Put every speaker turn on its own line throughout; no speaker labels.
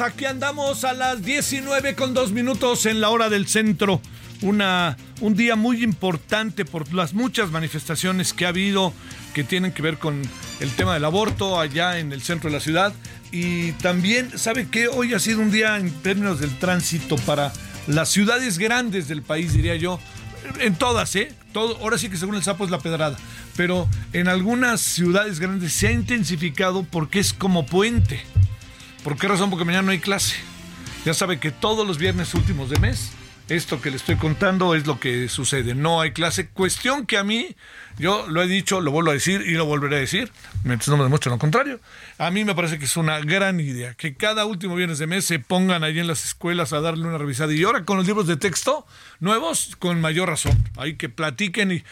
Aquí andamos a las 19 con dos minutos en la hora del centro. Una, un día muy importante por las muchas manifestaciones que ha habido que tienen que ver con el tema del aborto allá en el centro de la ciudad. Y también, ¿sabe qué? Hoy ha sido un día en términos del tránsito para las ciudades grandes del país, diría yo. En todas, ¿eh? Todo, ahora sí que según el sapo es la pedrada. Pero en algunas ciudades grandes se ha intensificado porque es como puente. ¿Por qué razón? Porque mañana no hay clase. Ya sabe que todos los viernes últimos de mes, esto que le estoy contando es lo que sucede. No hay clase. Cuestión que a mí, yo lo he dicho, lo vuelvo a decir y lo volveré a decir, mientras no me demuestren lo contrario. A mí me parece que es una gran idea que cada último viernes de mes se pongan ahí en las escuelas a darle una revisada. Y ahora con los libros de texto nuevos, con mayor razón. Hay que platiquen y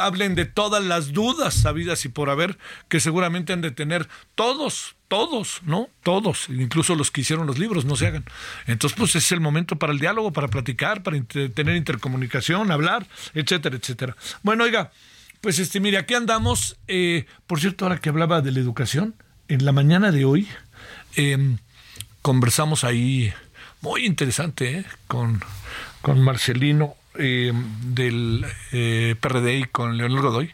hablen de todas las dudas sabidas y por haber que seguramente han de tener todos, todos, ¿no? Todos, incluso los que hicieron los libros, no se hagan. Entonces, pues es el momento para el diálogo, para platicar, para tener intercomunicación, hablar, etcétera, etcétera. Bueno, oiga, pues este, mire, aquí andamos. eh, por cierto, ahora que hablaba de la educación, en la mañana de hoy em, conversamos ahí, muy interesante, ¿eh? con, con Marcelino em, del eh, PRD y con Leonel Godoy.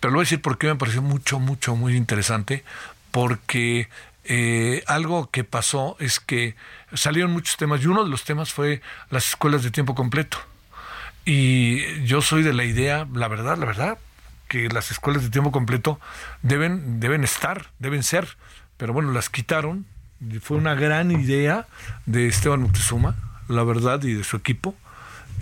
Pero le voy a decir por qué me pareció mucho, mucho, muy interesante. Porque eh, algo que pasó es que salieron muchos temas y uno de los temas fue las escuelas de tiempo completo. Y yo soy de la idea, la verdad, la verdad, que las escuelas de tiempo completo deben, deben estar, deben ser, pero bueno, las quitaron. Fue una gran idea de Esteban Moctezuma, la verdad, y de su equipo,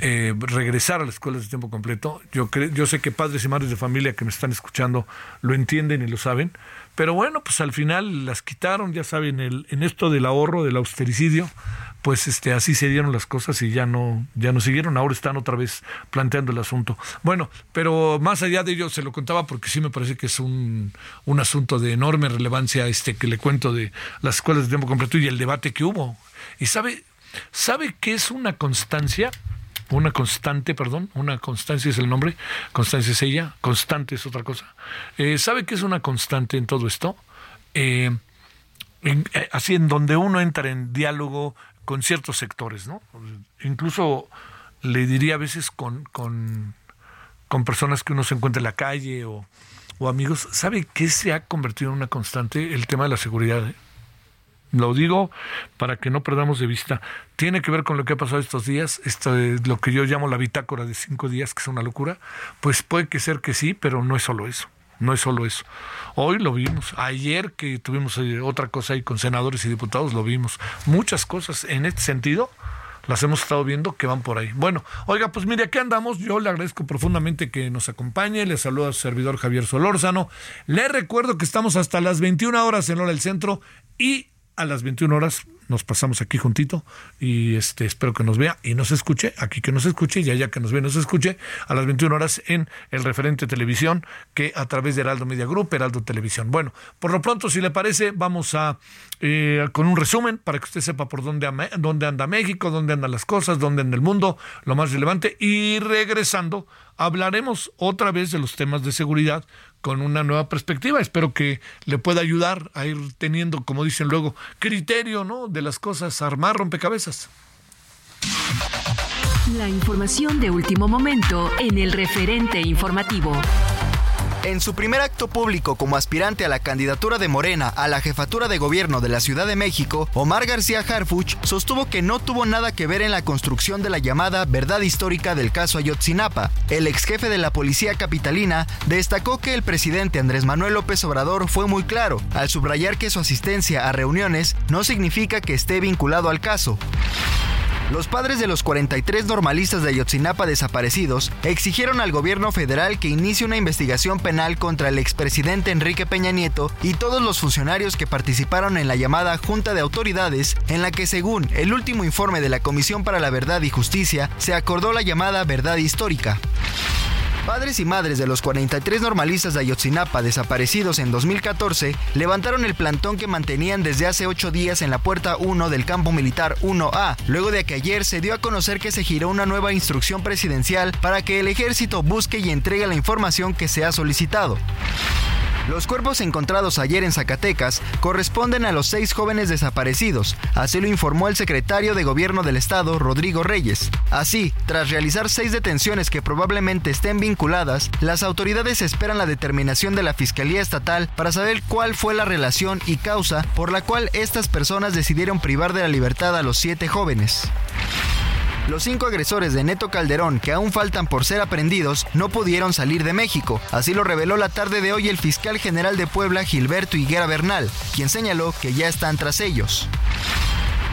eh, regresar a las escuelas de tiempo completo. Yo, yo sé que padres y madres de familia que me están escuchando lo entienden y lo saben, pero bueno, pues al final las quitaron, ya saben, el, en esto del ahorro, del austericidio, pues este así se dieron las cosas y ya no ya no siguieron. Ahora están otra vez planteando el asunto. Bueno pero más allá de ello se lo contaba porque sí me parece que es un, un asunto de enorme relevancia este que le cuento de las escuelas de tiempo completo y el debate que hubo. Y sabe sabe que es una constancia una constante, perdón, una constancia es el nombre, constancia es ella, constante es otra cosa. Eh, ¿Sabe qué es una constante en todo esto? Eh, eh, así en donde uno entra en diálogo con ciertos sectores, ¿no? Incluso le diría a veces con, con, con personas que uno se encuentra en la calle o, o amigos, ¿sabe qué se ha convertido en una constante? El tema de la seguridad. ¿eh? Lo digo para que no perdamos de vista. Tiene que ver con lo que ha pasado estos días, esto es lo que yo llamo la bitácora de cinco días, que es una locura. Pues puede que ser que sí, pero no es solo eso. No es solo eso. Hoy lo vimos. Ayer que tuvimos eh, otra cosa ahí con senadores y diputados, lo vimos. Muchas cosas en este sentido las hemos estado viendo que van por ahí. Bueno, oiga, pues mire, aquí andamos. Yo le agradezco profundamente que nos acompañe. Le saluda a su servidor Javier Solórzano. Le recuerdo que estamos hasta las 21 horas en Hora del Centro y a las 21 horas nos pasamos aquí juntito y este espero que nos vea y nos escuche, aquí que nos escuche y allá que nos vea nos escuche a las 21 horas en el referente televisión que a través de Heraldo Media Group, Heraldo Televisión. Bueno, por lo pronto, si le parece, vamos a eh, con un resumen para que usted sepa por dónde, dónde anda México, dónde andan las cosas, dónde anda el mundo, lo más relevante y regresando hablaremos otra vez de los temas de seguridad con una nueva perspectiva. Espero que le pueda ayudar a ir teniendo, como dicen luego, criterio, ¿no? De las cosas, armar rompecabezas.
La información de último momento en el referente informativo.
En su primer acto público como aspirante a la candidatura de Morena a la jefatura de gobierno de la Ciudad de México, Omar García Harfuch sostuvo que no tuvo nada que ver en la construcción de la llamada verdad histórica del caso Ayotzinapa. El ex jefe de la policía capitalina destacó que el presidente Andrés Manuel López Obrador fue muy claro al subrayar que su asistencia a reuniones no significa que esté vinculado al caso. Los padres de los 43 normalistas de Ayotzinapa desaparecidos exigieron al gobierno federal que inicie una investigación penal contra el expresidente Enrique Peña Nieto y todos los funcionarios que participaron en la llamada Junta de Autoridades, en la que según el último informe de la Comisión para la Verdad y Justicia se acordó la llamada verdad histórica. Padres y madres de los 43 normalistas de Ayotzinapa desaparecidos en 2014 levantaron el plantón que mantenían desde hace ocho días en la puerta 1 del campo militar 1A, luego de que ayer se dio a conocer que se giró una nueva instrucción presidencial para que el ejército busque y entregue la información que se ha solicitado. Los cuerpos encontrados ayer en Zacatecas corresponden a los seis jóvenes desaparecidos, así lo informó el secretario de Gobierno del Estado, Rodrigo Reyes. Así, tras realizar seis detenciones que probablemente estén vinculadas, las autoridades esperan la determinación de la Fiscalía Estatal para saber cuál fue la relación y causa por la cual estas personas decidieron privar de la libertad a los siete jóvenes. Los cinco agresores de Neto Calderón que aún faltan por ser aprendidos no pudieron salir de México. Así lo reveló la tarde de hoy el fiscal general de Puebla, Gilberto Higuera Bernal, quien señaló que ya están tras ellos.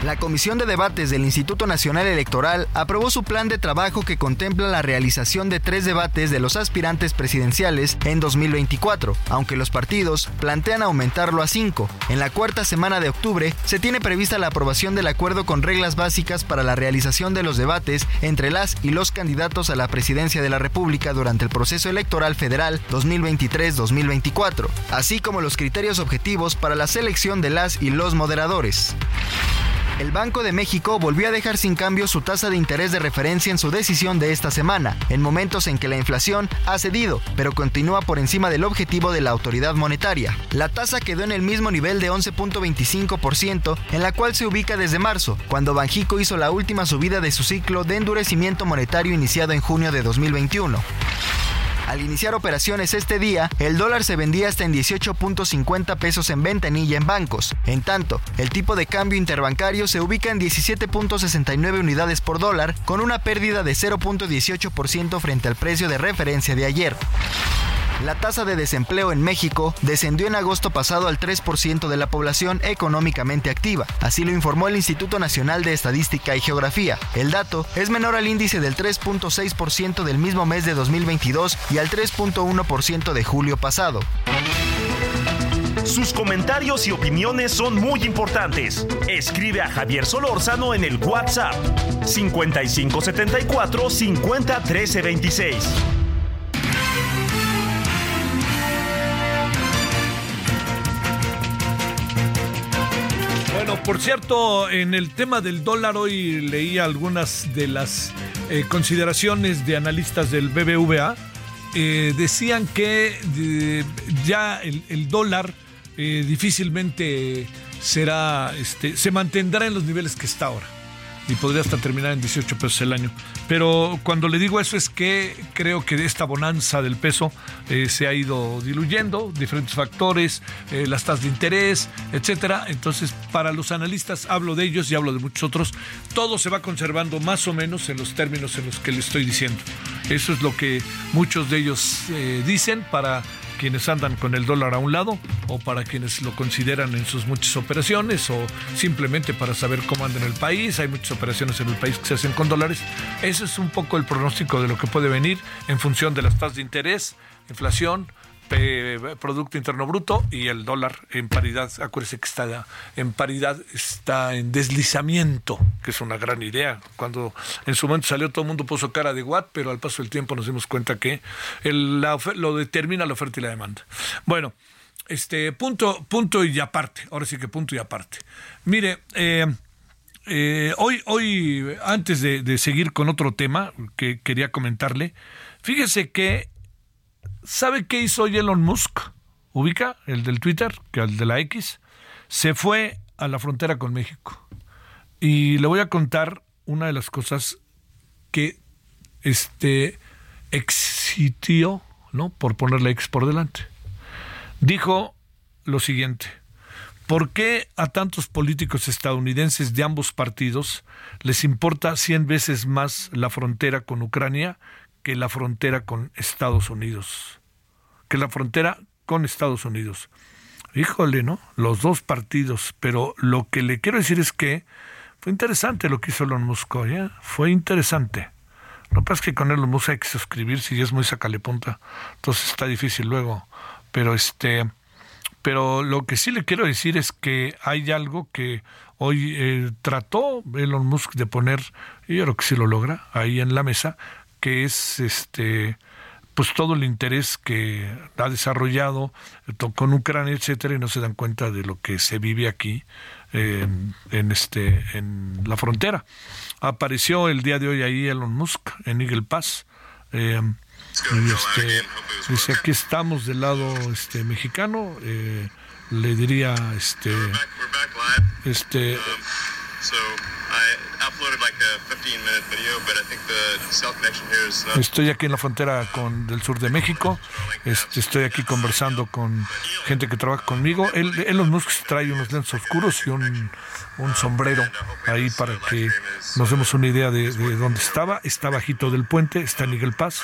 La Comisión de Debates del Instituto Nacional Electoral aprobó su plan de trabajo que contempla la realización de tres debates de los aspirantes presidenciales en 2024, aunque los partidos plantean aumentarlo a cinco. En la cuarta semana de octubre se tiene prevista la aprobación del acuerdo con reglas básicas para la realización de los debates entre las y los candidatos a la presidencia de la República durante el proceso electoral federal 2023-2024, así como los criterios objetivos para la selección de las y los moderadores. El Banco de México volvió a dejar sin cambio su tasa de interés de referencia en su decisión de esta semana, en momentos en que la inflación ha cedido, pero continúa por encima del objetivo de la autoridad monetaria. La tasa quedó en el mismo nivel de 11.25%, en la cual se ubica desde marzo, cuando Banjico hizo la última subida de su ciclo de endurecimiento monetario iniciado en junio de 2021. Al iniciar operaciones este día, el dólar se vendía hasta en 18.50 pesos en ventanilla en bancos. En tanto, el tipo de cambio interbancario se ubica en 17.69 unidades por dólar, con una pérdida de 0.18% frente al precio de referencia de ayer. La tasa de desempleo en México descendió en agosto pasado al 3% de la población económicamente activa, así lo informó el Instituto Nacional de Estadística y Geografía. El dato es menor al índice del 3.6% del mismo mes de 2022 y al 3.1% de julio pasado.
Sus comentarios y opiniones son muy importantes. Escribe a Javier Solórzano en el WhatsApp 5574 50
Bueno, por cierto, en el tema del dólar hoy leí algunas de las eh, consideraciones de analistas del BBVA. Eh, decían que eh, ya el, dólar difícilmente será, este, se mantendrá en los niveles que está ahora. Y podría hasta terminar en 18 pesos el año. Pero cuando le digo eso es que creo que esta bonanza del peso eh, se ha ido diluyendo, diferentes factores, eh, las tasas de interés, etcétera. Entonces, para los analistas, hablo de ellos y hablo de muchos otros, todo se va conservando más o menos en los términos en los que le estoy diciendo. Eso es lo que muchos de ellos eh, dicen para quienes andan con el dólar a un lado o para quienes lo consideran en sus muchas operaciones o simplemente para saber cómo anda en el país. Hay muchas operaciones en el país que se hacen con dólares. Ese es un poco el pronóstico de lo que puede venir en función de las tasas de interés, inflación, Producto Interno Bruto y el dólar en paridad. Acuérdese que está en paridad, está en deslizamiento, que es una gran idea. Cuando en su momento salió todo el mundo puso cara de Watt, pero al paso del tiempo nos dimos cuenta que lo determina la oferta y la demanda. Bueno, este punto, punto y aparte. Ahora sí que punto y aparte. Mire, eh, eh, hoy, hoy, antes de seguir con otro tema que quería comentarle, fíjese que ¿Sabe qué hizo Elon Musk? Ubica, el del Twitter, que el de la X, se fue a la frontera con México. Y le voy a contar una de las cosas que este exitió, ¿no? Por ponerle X por delante. Dijo lo siguiente: ¿Por qué a tantos políticos estadounidenses de ambos partidos les importa 100 veces más la frontera con Ucrania la frontera con Estados Unidos. Que la frontera con Estados Unidos. Híjole, ¿no? Los dos partidos. Pero lo que le quiero decir es que fue interesante lo que hizo Elon Musk, ¿eh? Fue interesante. Lo que pasa es que con Elon Musk hay que suscribirse y es muy sacale punta. Entonces está difícil luego. Pero este. Pero lo que sí le quiero decir es que hay algo que hoy eh, trató Elon Musk de poner, y yo creo que sí lo logra, ahí en la mesa, que es este pues todo el interés que ha desarrollado con Ucrania, etcétera, y no se dan cuenta de lo que se vive aquí en, este en la frontera. Apareció el día de hoy ahí Elon Musk en Eagle Pass. Eh, y este, dice aquí estamos del lado este mexicano eh, le diría este este Estoy aquí en la frontera con del sur de México. Este, estoy aquí conversando con gente que trabaja conmigo. Elon Musk trae unos lentes oscuros y un, un sombrero ahí para que nos demos una idea de, dónde estaba. Está bajito del puente, está en Miguel Paz.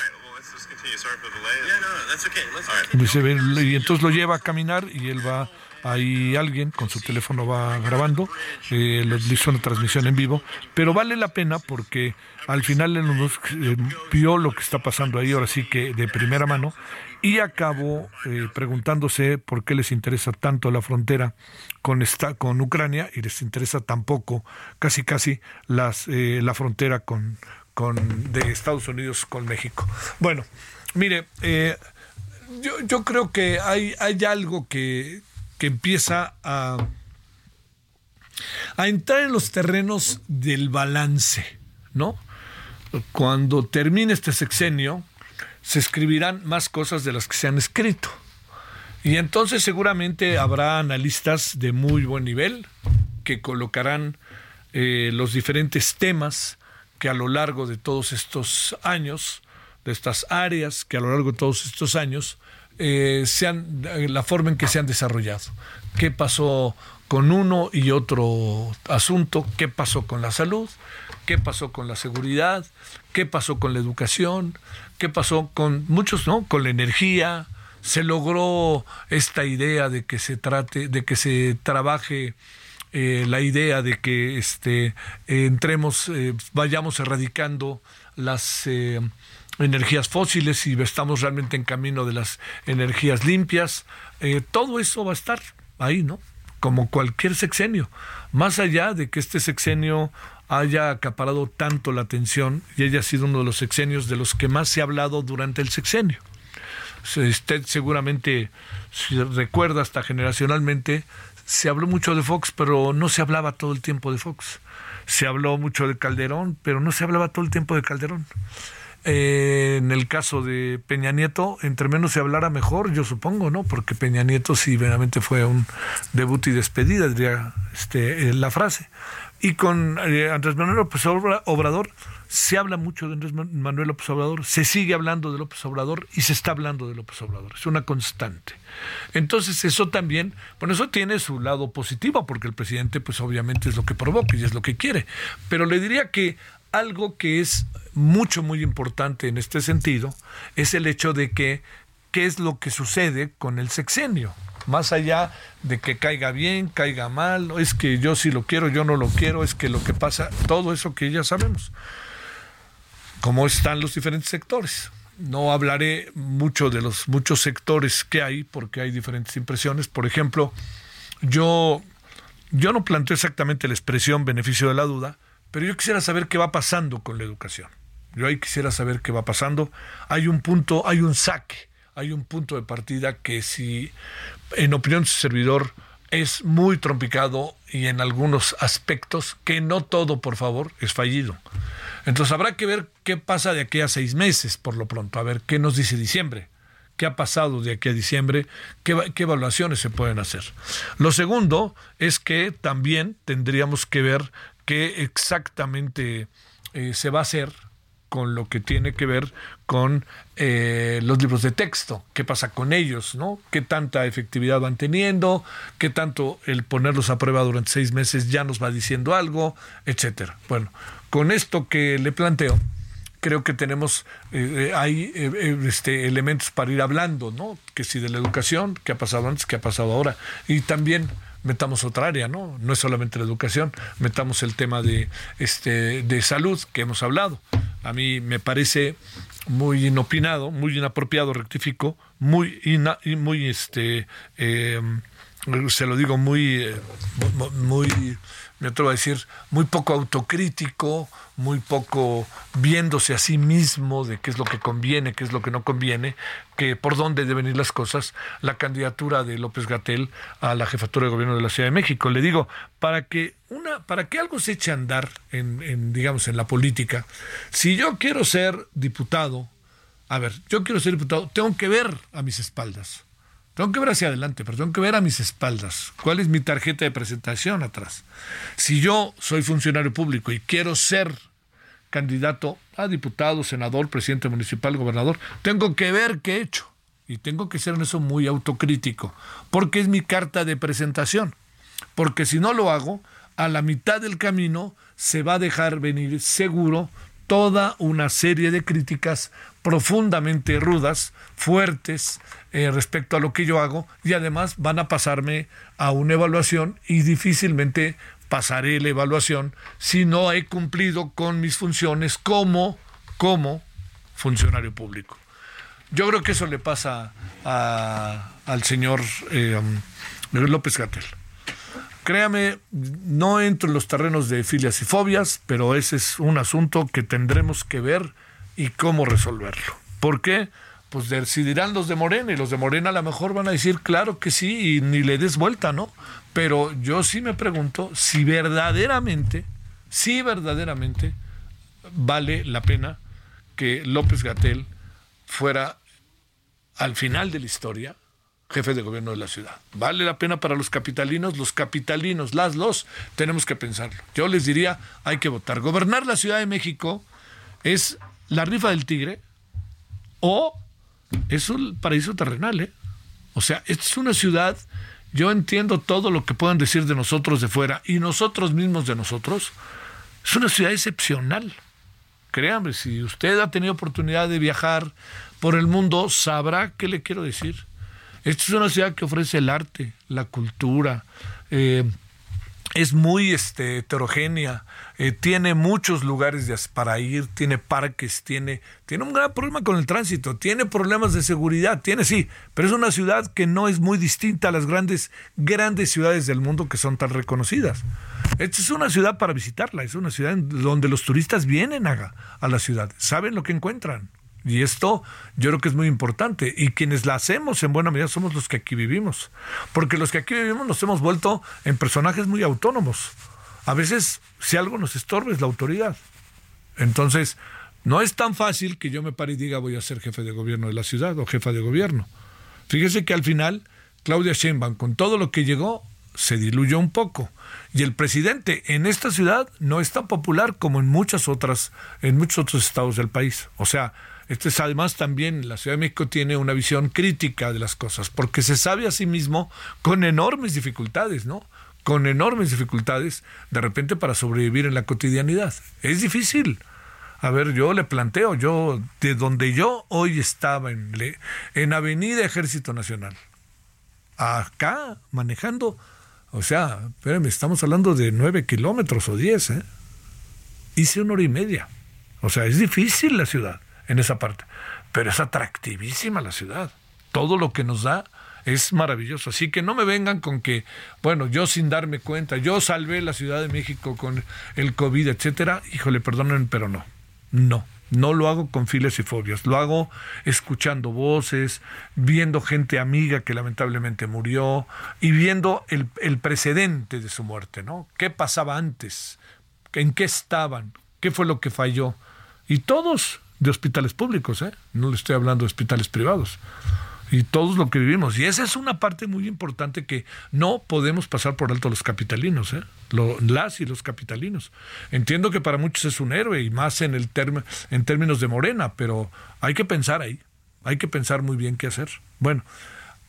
Y entonces lo lleva a caminar y él va Ahí alguien con su teléfono va grabando, eh, les hizo una transmisión en vivo, pero vale la pena porque al final Elon Musk eh, vio lo que está pasando ahí, ahora sí que de primera mano, y acabó eh, preguntándose por qué les interesa tanto la frontera con, con Ucrania y les interesa tampoco, casi casi, las, eh, la frontera con, con, de Estados Unidos con México. Bueno, mire, yo, yo creo que hay, hay algo que, que empieza a, a entrar en los terrenos del balance, ¿no? Cuando termine este sexenio, se escribirán más cosas de las que se han escrito. Y entonces seguramente habrá analistas de muy buen nivel que colocarán eh, los diferentes temas que a lo largo de todos estos años, de estas áreas que a lo largo de todos estos años eh, la forma en que se han desarrollado. ¿Qué pasó con uno y otro asunto? ¿Qué pasó con la salud? ¿Qué pasó con la seguridad? ¿Qué pasó con la educación? ¿Qué pasó con muchos, no? Con la energía. Se logró esta idea de que se trate, de que se trabaje eh, la idea de que este, entremos, eh, vayamos erradicando las energías fósiles y estamos realmente en camino de las energías limpias. Eh, todo eso va a estar ahí, ¿no? Como cualquier sexenio. Más allá de que este sexenio haya acaparado tanto la atención y haya sido uno de los sexenios de los que más se ha hablado durante el sexenio. Usted seguramente, si recuerda hasta generacionalmente, se habló mucho de Fox, pero no se hablaba todo el tiempo de Fox. Se habló mucho de Calderón, pero no se hablaba todo el tiempo de Calderón. Eh, en el caso de Peña Nieto, entre menos se hablara mejor, yo supongo, ¿no? Porque Peña Nieto sí verdaderamente fue un debut y despedida, diría este, eh, la frase. Y con eh, Andrés Manuel López Obrador se habla mucho de Andrés Manuel López Obrador, se sigue hablando de López Obrador y se está hablando de López Obrador. Es una constante. Entonces eso también, bueno, eso tiene su lado positivo porque el presidente pues obviamente es lo que provoca y es lo que quiere. Pero le diría que algo que es mucho, muy importante en este sentido es el hecho de que qué es lo que sucede con el sexenio más allá de que caiga bien, caiga mal, es que yo sí lo quiero, yo no lo quiero, es que lo que pasa, todo eso que ya sabemos cómo están los diferentes sectores. No hablaré mucho de los muchos sectores que hay porque hay diferentes impresiones. Por ejemplo, yo, yo no planteo exactamente la expresión beneficio de la duda, pero yo quisiera saber qué va pasando con la educación. Yo ahí quisiera saber qué va pasando. Hay un punto, hay un saque, hay un punto de partida que si, en opinión de su servidor, es muy trompicado y en algunos aspectos, que no todo, por favor, es fallido. Entonces habrá que ver qué pasa de aquí a seis meses, por lo pronto, a ver qué nos dice diciembre, qué ha pasado de aquí a diciembre, qué, evaluaciones se pueden hacer. Lo segundo es que también tendríamos que ver qué exactamente eh, se va a hacer con lo que tiene que ver con eh, los libros de texto, qué pasa con ellos, ¿no? ¿Qué tanta efectividad van teniendo? ¿Qué tanto el ponerlos a prueba durante seis meses ya nos va diciendo algo? Etcétera. Bueno, con esto que le planteo, creo que tenemos, eh, eh, hay este, elementos para ir hablando, ¿no? Que si de la educación, qué ha pasado antes, qué ha pasado ahora, y también metamos otra área, ¿no? No es solamente la educación, metamos el tema de, este, de salud que hemos hablado. A mí me parece muy inopinado, muy inapropiado, rectifico, muy, muy este, eh, se lo digo muy, eh, muy me atrevo a decir, muy poco autocrítico, muy poco viéndose a sí mismo de qué es lo que conviene, qué es lo que no conviene, que por dónde deben ir las cosas, la candidatura de López Gatel a la jefatura de gobierno de la Ciudad de México. Le digo, para que una, para que algo se eche a andar en, en digamos, en la política, si yo quiero ser diputado, a ver, yo quiero ser diputado, tengo que ver a mis espaldas tengo que ver hacia adelante, pero tengo que ver a mis espaldas. ¿Cuál es mi tarjeta de presentación atrás? Si yo soy funcionario público y quiero ser candidato a diputado, senador, presidente municipal, gobernador, tengo que ver qué he hecho. Y tengo que ser en eso muy autocrítico, porque es mi carta de presentación. Porque si no lo hago, a la mitad del camino se va a dejar venir seguro toda una serie de críticas profundamente rudas, fuertes eh, respecto a lo que yo hago y además van a pasarme a una evaluación y difícilmente pasaré la evaluación si no he cumplido con mis funciones como, como funcionario público. Yo creo que eso le pasa al señor eh, um, López Gatel. Créame, no entro en los terrenos de filias y fobias, pero ese es un asunto que tendremos que ver y cómo resolverlo. ¿Por qué? Pues decidirán los de Morena y los de Morena a lo mejor van a decir, claro que sí, y ni le des vuelta, ¿no? Pero yo sí me pregunto si verdaderamente, si verdaderamente vale la pena que López Gatel fuera al final de la historia jefe de gobierno de la ciudad. ¿Vale la pena para los capitalinos? Los capitalinos, las los, tenemos que pensarlo. Yo les diría, hay que votar. Gobernar la Ciudad de México es la rifa del tigre o es un paraíso terrenal, ¿eh? O sea, es una ciudad, yo entiendo todo lo que puedan decir de nosotros de fuera y nosotros mismos de nosotros, es una ciudad excepcional. Créanme, si usted ha tenido oportunidad de viajar por el mundo, sabrá qué le quiero decir. Esta es una ciudad que ofrece el arte, la cultura, eh, es muy este, heterogénea, eh, tiene muchos lugares para ir, tiene parques, tiene, tiene un gran problema con el tránsito, tiene problemas de seguridad, tiene sí, pero es una ciudad que no es muy distinta a las grandes, grandes ciudades del mundo que son tan reconocidas. Esta es una ciudad para visitarla, es una ciudad donde los turistas vienen a, a la ciudad, saben lo que encuentran. Y esto yo creo que es muy importante. Y quienes la hacemos en buena medida somos los que aquí vivimos. Porque los que aquí vivimos nos hemos vuelto en personajes muy autónomos. A veces, si algo nos estorba es la autoridad. Entonces, no es tan fácil que yo me pare y diga voy a ser jefe de gobierno de la ciudad o jefa de gobierno. Fíjese que al final, Claudia Sheinbaum, con todo lo que llegó, se diluyó un poco. Y el presidente en esta ciudad no es tan popular como en muchas otras, en muchos otros estados del país. O sea, este es además también la Ciudad de México tiene una visión crítica de las cosas, porque se sabe a sí mismo con enormes dificultades, ¿no? Con enormes dificultades, de repente para sobrevivir en la cotidianidad. Es difícil. A ver, yo le planteo, yo, de donde yo hoy estaba, en, en Avenida Ejército Nacional, acá manejando, o sea, espérenme, estamos hablando de nueve kilómetros o diez, ¿eh? Hice una hora y media. O sea, es difícil la ciudad en esa parte, pero es atractivísima la ciudad. Todo lo que nos da es maravilloso. Así que no me vengan con que, bueno, yo sin darme cuenta, yo salvé la Ciudad de México con el COVID, etcétera. Híjole, perdonen, pero no. No. No lo hago con files y fobias, lo hago escuchando voces, viendo gente amiga que lamentablemente murió y viendo el, el precedente de su muerte, ¿no? ¿Qué pasaba antes? ¿En qué estaban? ¿Qué fue lo que falló? Y todos de hospitales públicos, ¿eh? No le estoy hablando de hospitales privados y todos lo que vivimos. Y esa es una parte muy importante que no podemos pasar por alto los capitalinos, ¿eh? las y los capitalinos. Entiendo que para muchos es un héroe y más en, el en términos de Morena, pero hay que pensar ahí, hay que pensar muy bien qué hacer. Bueno,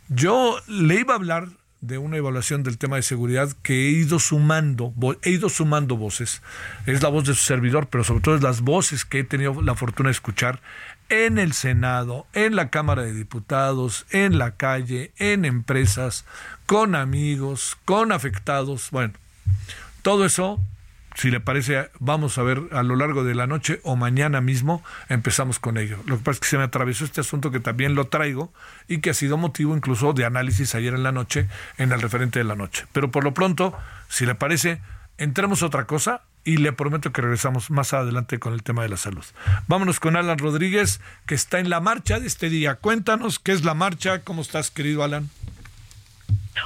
yo le iba a hablar de una evaluación del tema de seguridad que he ido sumando, he ido sumando voces. Es la voz de su servidor, pero sobre todo es las voces que he tenido la fortuna de escuchar en el Senado, en la Cámara de Diputados, en la calle, en empresas, con amigos, con afectados. Bueno, todo eso, si le parece, vamos a ver a lo largo de la noche o mañana mismo empezamos con ello. Lo que pasa es que se me atravesó este asunto que también lo traigo y que ha sido motivo incluso de análisis ayer en la noche en el referente de la noche. Pero por lo pronto, si le parece, entremos a otra cosa y le prometo que regresamos más adelante con el tema de la salud. Vámonos con Alan Rodríguez, que está en la marcha de este día. Cuéntanos qué es la marcha, cómo estás, querido Alan.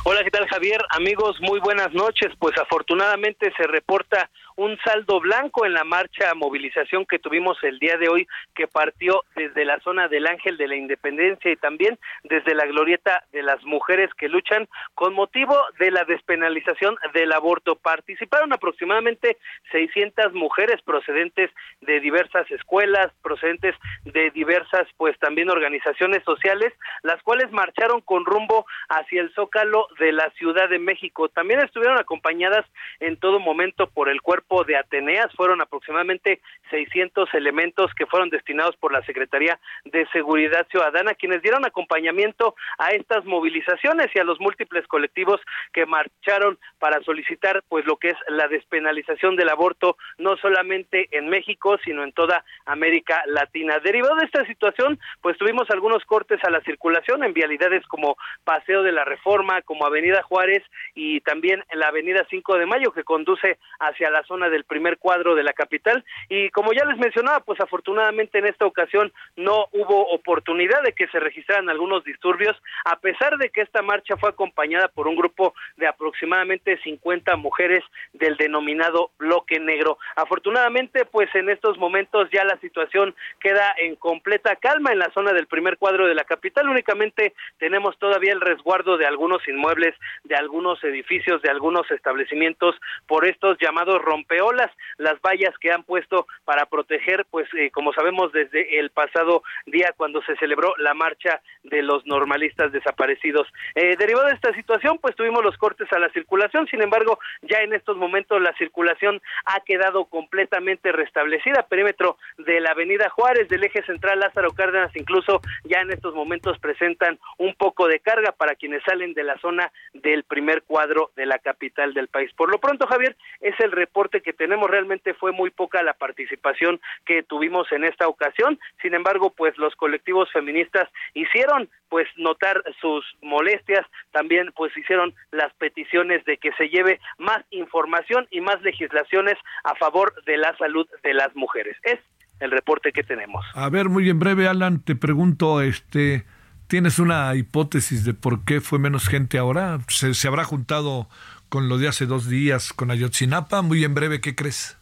Hola, ¿qué tal Javier? Amigos, muy buenas noches. Pues afortunadamente se reporta un saldo blanco en la marcha movilización que tuvimos el día de hoy que partió desde la zona del Ángel de la Independencia y también desde la glorieta de las mujeres que luchan con motivo de la despenalización del aborto. Participaron aproximadamente 600 mujeres procedentes de diversas escuelas, procedentes de diversas pues también organizaciones sociales, las cuales marcharon con rumbo hacia el Zócalo de la Ciudad de México. También estuvieron acompañadas en todo momento por el cuerpo de Ateneas. Fueron aproximadamente 600 elementos que fueron destinados por la Secretaría de Seguridad Ciudadana, quienes dieron acompañamiento a estas movilizaciones y a los múltiples colectivos que marcharon para solicitar pues lo que es la despenalización del aborto no solamente en México, sino en toda América Latina. Derivado de esta situación, pues tuvimos algunos cortes a la circulación en vialidades como Paseo de la Reforma, como Avenida Juárez y también la Avenida 5 de Mayo que conduce hacia la del primer cuadro de la capital y como ya les mencionaba, pues afortunadamente en esta ocasión no hubo oportunidad de que se registraran algunos disturbios, a pesar de que esta marcha fue acompañada por un grupo de aproximadamente 50 mujeres del denominado bloque negro. Afortunadamente, pues en estos momentos ya la situación queda en completa calma en la zona del primer cuadro de la capital, únicamente tenemos todavía el resguardo de algunos inmuebles, de algunos edificios, de algunos establecimientos por estos llamados rompeolas, las vallas que han puesto para proteger, pues eh, como sabemos desde el pasado día cuando se celebró la marcha de los normalistas desaparecidos. Eh, derivado de esta situación, pues tuvimos los cortes a la circulación, sin embargo, ya en estos momentos la circulación ha quedado completamente restablecida, perímetro de la avenida Juárez, del eje central Lázaro Cárdenas, incluso ya en estos momentos presentan un poco de carga para quienes salen de la zona del primer cuadro de la capital del país. Por lo pronto, Javier, es el reporte que tenemos realmente fue muy poca la participación que tuvimos en esta ocasión. Sin embargo, pues los colectivos feministas hicieron pues notar sus molestias, también pues hicieron las peticiones de que se lleve más información y más legislaciones a favor de la salud de las mujeres. Es el reporte que tenemos.
A ver, muy en breve, Alan, te pregunto, este, ¿tienes una hipótesis de por qué fue menos gente ahora? ¿Se, se habrá juntado con lo de hace dos días con Ayotzinapa. Muy en breve, ¿qué crees?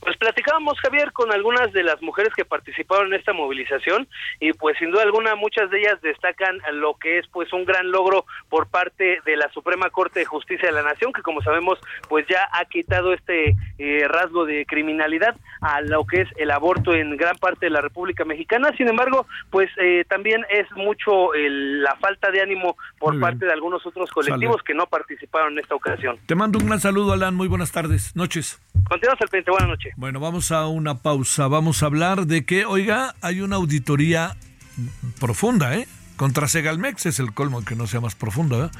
Pues platicábamos, Javier, con algunas de las mujeres que participaron en esta movilización y pues sin duda alguna muchas de ellas destacan lo que es pues un gran logro por parte de la Suprema Corte de Justicia de la Nación, que como sabemos pues ya ha quitado este eh, rasgo de criminalidad a lo que es el aborto en gran parte de la República Mexicana. Sin embargo, pues eh, también es mucho la falta de ánimo por parte de algunos otros colectivos que no participaron en esta ocasión.
Te mando un gran saludo, Alan. Muy buenas tardes, noches.
Continuamos al frente. Buenas noches.
Bueno, vamos a una pausa. Vamos a hablar de que, oiga, hay una auditoría profunda, ¿eh? Contra Segalmex es el colmo que no sea más profunda, ¿eh?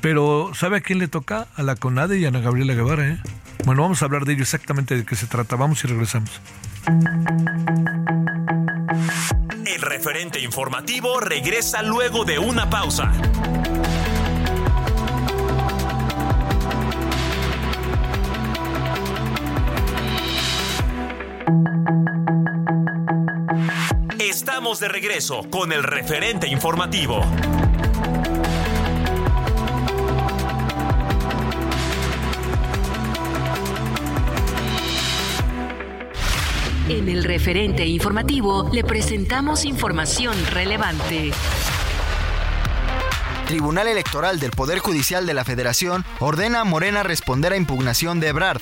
Pero ¿sabe a quién le toca? A la CONADE y a Ana Gabriela Guevara, ¿eh? Bueno, vamos a hablar de ello exactamente de qué se trata. Vamos y regresamos.
El referente informativo regresa luego de una pausa. Estamos de regreso con el referente informativo.
En el referente informativo le presentamos información relevante.
Tribunal Electoral del Poder Judicial de la Federación ordena a Morena responder a impugnación de Ebrard.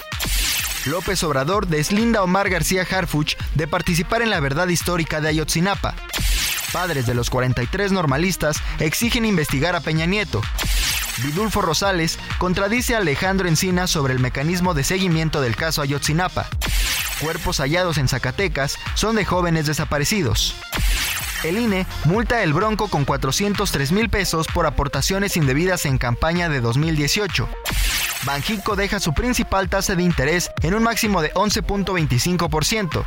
López Obrador deslinda a Omar García Harfuch de participar en la verdad histórica de Ayotzinapa. Padres de los 43 normalistas exigen investigar a Peña Nieto. Vidulfo Rosales contradice a Alejandro Encina sobre el mecanismo de seguimiento del caso Ayotzinapa. Cuerpos hallados en Zacatecas son de jóvenes desaparecidos. El INE multa el Bronco con 403 mil pesos por aportaciones indebidas en campaña de 2018. Banjico deja su principal tasa de interés en un máximo de 11.25%.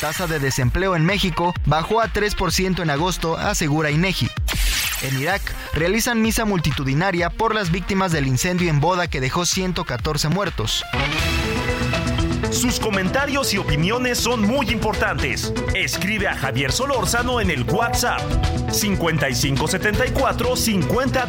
Tasa de desempleo en México bajó a 3% en agosto, asegura INEGI. En Irak realizan misa multitudinaria por las víctimas del incendio en boda que dejó 114 muertos.
Sus comentarios y opiniones son muy importantes. Escribe a Javier Solórzano en el WhatsApp 5574
50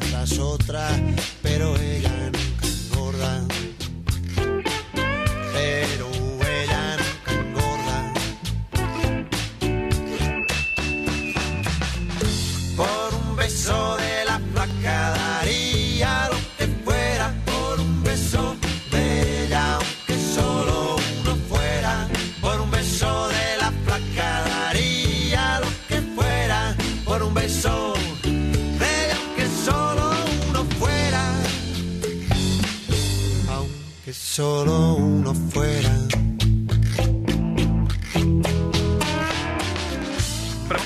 tras otra, pero ella nunca solo uno fuera.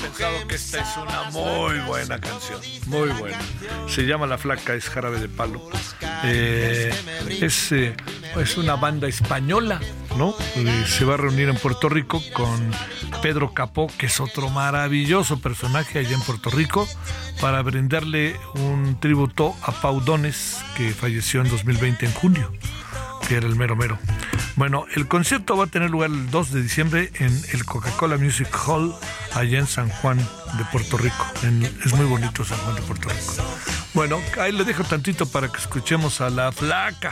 Pensado que esta es una muy buena canción, muy buena. Se llama La Flaca, es Jarabe de Palo. Eh, es, eh, es una banda española, ¿no? Eh, se va a reunir en Puerto Rico con Pedro Capó, que es otro maravilloso personaje allá en Puerto Rico, para brindarle un tributo a Pau Dones, que falleció en 2020 en junio que era el mero mero. Bueno, el concierto va a tener lugar el 2 de diciembre en el Coca-Cola Music Hall, allá en San Juan de Puerto Rico. En- es muy bonito San Juan de Puerto Rico. Bueno, ahí le dejo tantito para que escuchemos a la flaca.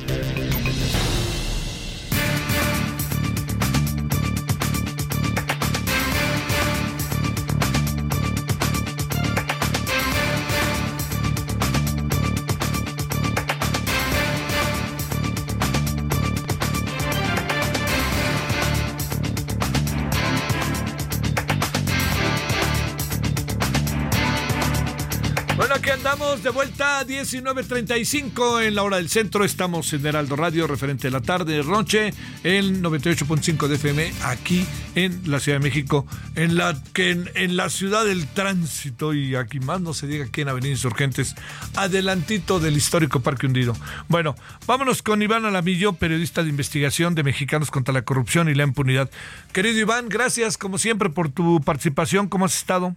Vuelta a 19.35 en la hora del centro. Estamos en Heraldo Radio, referente de la tarde, Ronche, el 98.5 de FM, aquí en la Ciudad de México, en la, que en, en, la ciudad del tránsito, y aquí más no se diga aquí en Avenida Insurgentes, adelantito del histórico Parque Hundido. Bueno, vámonos con Iván Alamillo, periodista de investigación de Mexicanos contra la Corrupción y la Impunidad. Querido Iván, gracias como siempre por tu participación. ¿Cómo has estado?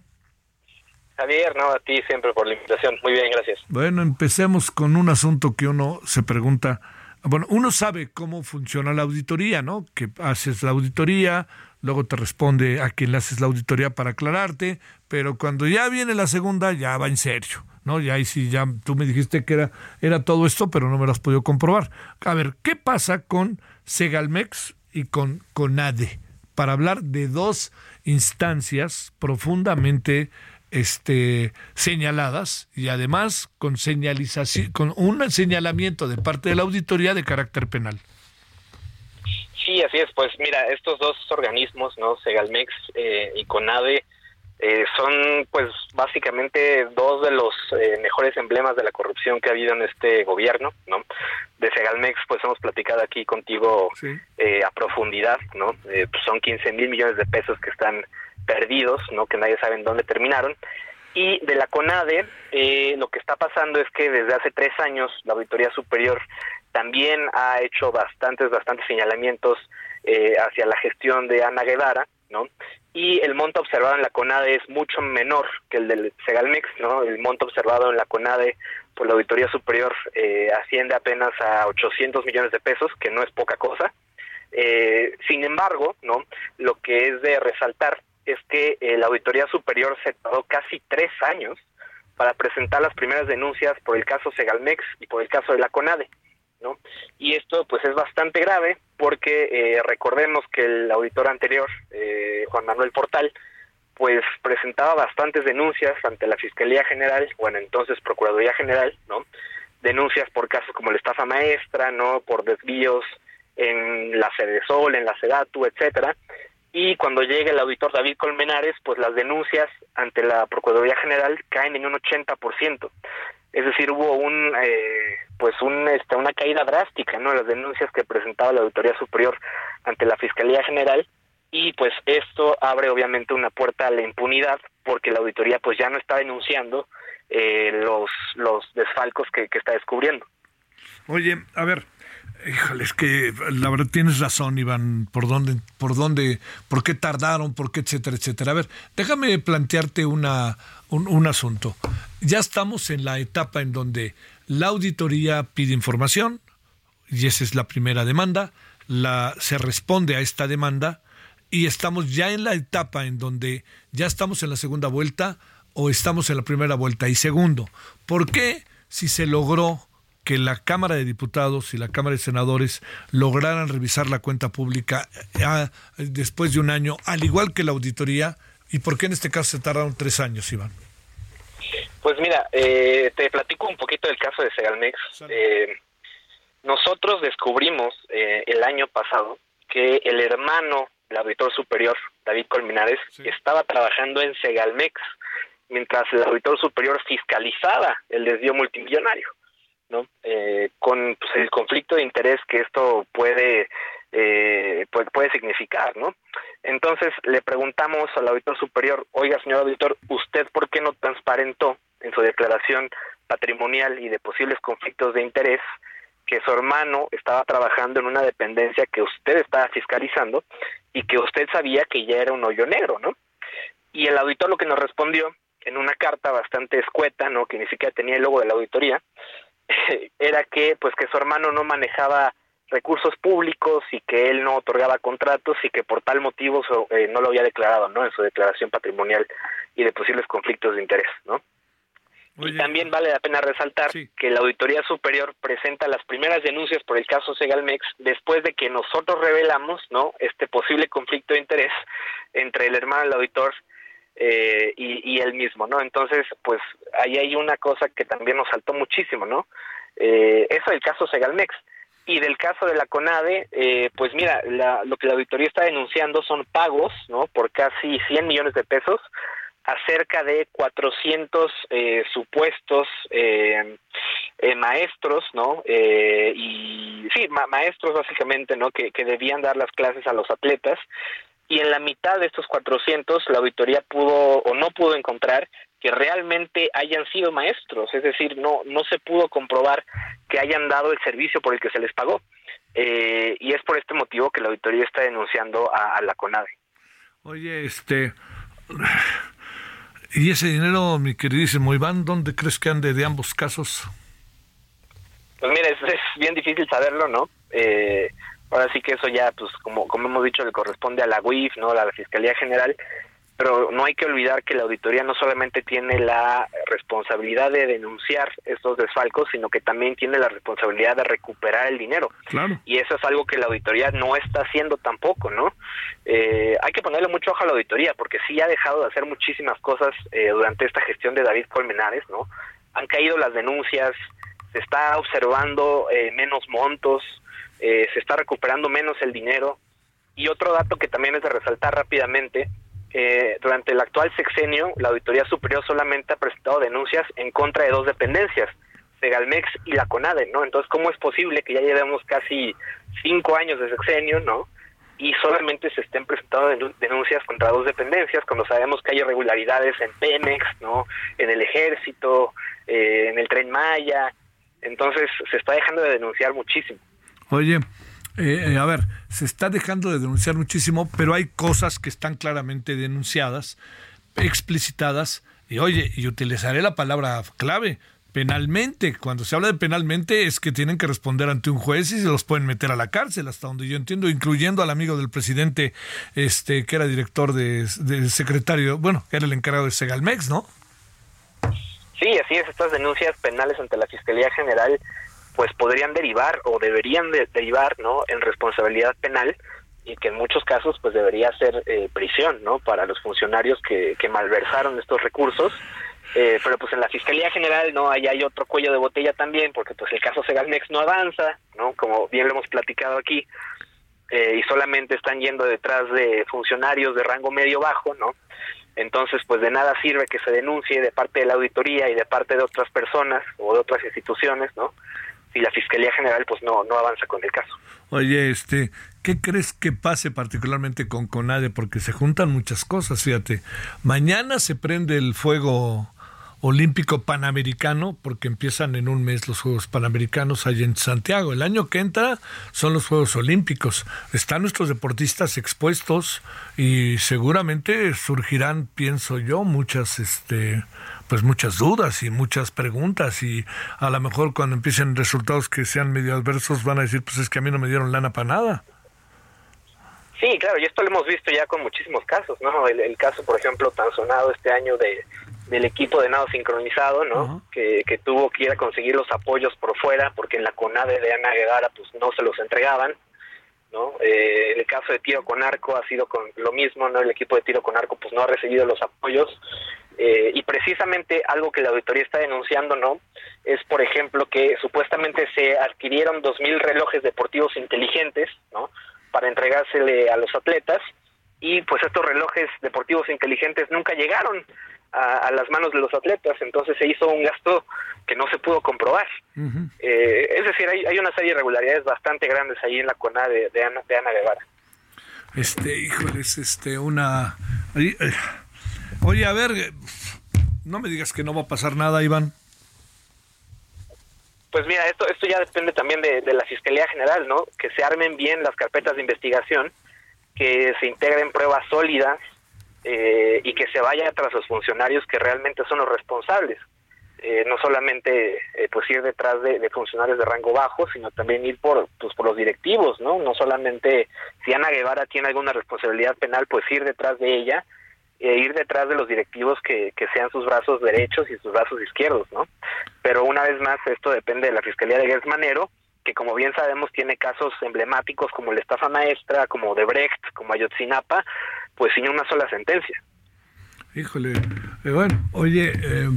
Javier, no, a ti siempre por la invitación. Muy bien, gracias.
Bueno, empecemos con un asunto que uno se pregunta. Bueno, uno sabe cómo funciona la auditoría, ¿no? Que haces la auditoría, luego te responde a quien le haces la auditoría para aclararte, pero cuando ya viene la segunda, ya va en serio, ¿no? Ya ahí sí, ya tú me dijiste que era, era todo esto, pero no me lo has podido comprobar. A ver, ¿qué pasa con Segalmex y con CONADE? Para hablar de dos instancias profundamente este, señaladas y además con señalización, con un señalamiento de parte de la auditoría de carácter penal.
Sí, así es. Pues mira, estos dos organismos, no, Segalmex eh, y Conade, eh, son pues básicamente dos de los eh, mejores emblemas de la corrupción que ha habido en este gobierno, ¿no? De Segalmex pues hemos platicado aquí contigo sí. a profundidad, ¿no? Pues son 15 mil millones de pesos que están perdidos, ¿no? Que nadie sabe en dónde terminaron. Y de la CONADE, eh, lo que está pasando es que desde hace tres años la Auditoría Superior también ha hecho bastantes, bastantes señalamientos eh, hacia la gestión de Ana Guevara, ¿no? Y el monto observado en la CONADE es mucho menor que el del Segalmex, ¿no? El monto observado en la CONADE por la Auditoría Superior eh, asciende apenas a 800 millones de pesos, que no es poca cosa. Eh, sin embargo, ¿no? Lo que es de resaltar es que eh, la Auditoría Superior se tardó casi tres años para presentar las primeras denuncias por el caso Segalmex y por el caso de la CONADE. ¿no? Y esto pues es bastante grave porque eh, recordemos que el auditor anterior, eh, Juan Manuel Portal, pues presentaba bastantes denuncias ante la Fiscalía General, bueno, entonces Procuraduría General, ¿no? Denuncias por casos como la estafa maestra, ¿no? Por desvíos en la Sol, en la Sedatu, etcétera, y cuando llegue el auditor David Colmenares, pues las denuncias ante la Procuraduría General caen en un 80%. Es decir, hubo un eh, pues un este, una caída drástica, ¿no? Las denuncias que presentaba la Auditoría Superior ante la Fiscalía General y pues esto abre obviamente una puerta a la impunidad porque la auditoría pues ya no está denunciando eh, los los desfalcos que, que está descubriendo.
Oye, a ver, Híjole, es que la verdad tienes razón, Iván, por dónde, por dónde, por qué tardaron, por qué, etcétera, etcétera. A ver, déjame plantearte una, un, un asunto. Ya estamos en la etapa en donde la auditoría pide información, y esa es la primera demanda, la, se responde a esta demanda, y estamos ya en la etapa en donde ya estamos en la segunda vuelta o estamos en la primera vuelta. Y segundo, ¿por qué si se logró que la Cámara de Diputados y la Cámara de Senadores lograran revisar la cuenta pública eh, después de un año, al igual que la auditoría, y por qué en este caso se tardaron tres años, Iván.
Pues mira, eh, te platico un poquito del caso de Segalmex. Eh, nosotros descubrimos eh, el año pasado que el hermano del auditor superior, David Colmenares, sí. estaba trabajando en Segalmex, mientras el auditor superior fiscalizaba el desvío multimillonario. ¿No? Eh, con pues, el conflicto de interés que esto puede, eh, puede, puede significar, ¿no? Entonces le preguntamos al auditor superior, oiga, señor auditor, ¿usted por qué no transparentó en su declaración patrimonial y de posibles conflictos de interés que su hermano estaba trabajando en una dependencia que usted estaba fiscalizando y que usted sabía que ya era un hoyo negro, ¿no? Y el auditor lo que nos respondió en una carta bastante escueta, ¿no? Que ni siquiera tenía el logo de la auditoría, era que pues que su hermano no manejaba recursos públicos y que él no otorgaba contratos y que por tal motivo so, eh, no lo había declarado no en su declaración patrimonial y de posibles conflictos de interés no Y también vale la pena resaltar que la Auditoría Superior presenta las primeras denuncias por el caso Segalmex después de que nosotros revelamos no este posible conflicto de interés entre el hermano del auditor eh, y, él mismo, ¿no? Entonces, pues ahí hay una cosa que también nos saltó muchísimo, ¿no? Eh, eso del caso Segalmex. Y del caso de la CONADE, eh, pues mira, lo que la auditoría está denunciando son pagos, ¿no? Por casi 100 millones de pesos acerca de 400 eh, supuestos eh, eh, maestros, ¿no? Y sí, maestros básicamente, ¿no? Que debían dar las clases a los atletas. Y en la mitad de estos 400, la auditoría pudo o no pudo encontrar que realmente hayan sido maestros, es decir, no no se pudo comprobar que hayan dado el servicio por el que se les pagó. Eh, y es por este motivo que la auditoría está denunciando a, a la CONADE.
Oye, este y ese dinero, mi queridísimo Iván, ¿dónde crees que ande de ambos casos?
Pues mira, es, es bien difícil saberlo, ¿no? Eh, ahora sí que eso ya, pues como, como hemos dicho, le corresponde a la UIF, ¿no? A la Fiscalía General, pero no hay que olvidar que la auditoría no solamente tiene la responsabilidad de denunciar estos desfalcos, sino que también tiene la responsabilidad de recuperar el dinero.
Claro.
Y eso es algo que la auditoría no está haciendo tampoco, ¿no? Eh, hay que ponerle mucho ojo a la auditoría, porque sí ha dejado de hacer muchísimas cosas eh, durante esta gestión de David Colmenares, ¿no? Han caído las denuncias, se está observando eh, menos montos, eh, se está recuperando menos el dinero. Y otro dato que también es de resaltar rápidamente eh, durante el actual sexenio, la Auditoría Superior solamente ha presentado denuncias en contra de dos dependencias, Segalmex y la CONADE, ¿no? Entonces, ¿cómo es posible que ya llevemos casi cinco años de sexenio, ¿no? Y solamente se estén presentando denuncias contra dos dependencias, cuando sabemos que hay irregularidades en Pemex, ¿no? En el Ejército, eh, en el Tren Maya. Entonces, se está dejando de denunciar muchísimo.
Oye, eh, eh, a ver, se está dejando de denunciar muchísimo, pero hay cosas que están claramente denunciadas, explicitadas, y oye, y utilizaré la palabra clave, penalmente. Cuando se habla de penalmente es que tienen que responder ante un juez y se los pueden meter a la cárcel, hasta donde yo entiendo, incluyendo al amigo del presidente, este, que era director de, del secretario, bueno, que era el encargado de Segalmex, ¿no?
Sí, así es, estas denuncias penales ante la Fiscalía General pues podrían derivar o deberían de derivar no en responsabilidad penal y que en muchos casos pues debería ser eh, prisión no para los funcionarios que, que malversaron estos recursos. Eh, pero pues en la fiscalía general no hay otro cuello de botella también porque pues el caso Segalmex no avanza no como bien lo hemos platicado aquí eh, y solamente están yendo detrás de funcionarios de rango medio bajo no entonces pues de nada sirve que se denuncie de parte de la auditoría y de parte de otras personas o de otras instituciones no y la Fiscalía General pues no, no avanza con el caso.
Oye, este, ¿qué crees que pase particularmente con CONADE? Porque se juntan muchas cosas, fíjate. Mañana se prende el fuego olímpico panamericano, porque empiezan en un mes los Juegos Panamericanos allá en Santiago. El año que entra son los Juegos Olímpicos. Están nuestros deportistas expuestos y seguramente surgirán, pienso yo, muchas, este, pues muchas dudas y muchas preguntas y a lo mejor cuando empiecen resultados que sean medio adversos van a decir, pues es que a mí no me dieron lana para nada.
Sí, claro, y esto lo hemos visto ya con muchísimos casos, ¿no? El, caso, por ejemplo, tan sonado este año de del equipo de nado sincronizado, ¿no? que, que tuvo que ir a conseguir los apoyos por fuera porque en la CONADE de Ana Guevara pues no se los entregaban, ¿no? Eh, el caso de tiro con arco ha sido con lo mismo, ¿no? El equipo de tiro con arco pues no ha recibido los apoyos eh, y precisamente algo que la auditoría está denunciando, ¿no? Es, por ejemplo, que supuestamente se adquirieron 2.000 relojes deportivos inteligentes, ¿no? Para entregársele a los atletas y pues estos relojes deportivos inteligentes nunca llegaron a, las manos de los atletas, entonces se hizo un gasto que no se pudo comprobar. eh, es decir, hay, hay, una serie de irregularidades bastante grandes ahí en la CONA de, de, Ana, de Ana Guevara.
Este, híjoles, este, una... Oye, a ver, no me digas que no va a pasar nada, Iván.
Pues mira, esto, esto ya depende también de, la Fiscalía General, ¿no? Que se armen bien las carpetas de investigación, que se integren pruebas sólidas, eh, y que se vaya tras los funcionarios que realmente son los responsables. Eh, no solamente eh, pues ir detrás de, de, funcionarios de rango bajo, sino también ir por pues por los directivos, ¿no? No solamente si Ana Guevara tiene alguna responsabilidad penal, pues ir detrás de ella e ir detrás de los directivos que, que sean sus brazos derechos y sus brazos izquierdos, ¿no? Pero una vez más, esto depende de la Fiscalía de Manero, que como bien sabemos tiene casos emblemáticos como la estafa maestra, como de Brecht, como Ayotzinapa, pues sin una sola sentencia.
Híjole, eh, bueno, oye, eh,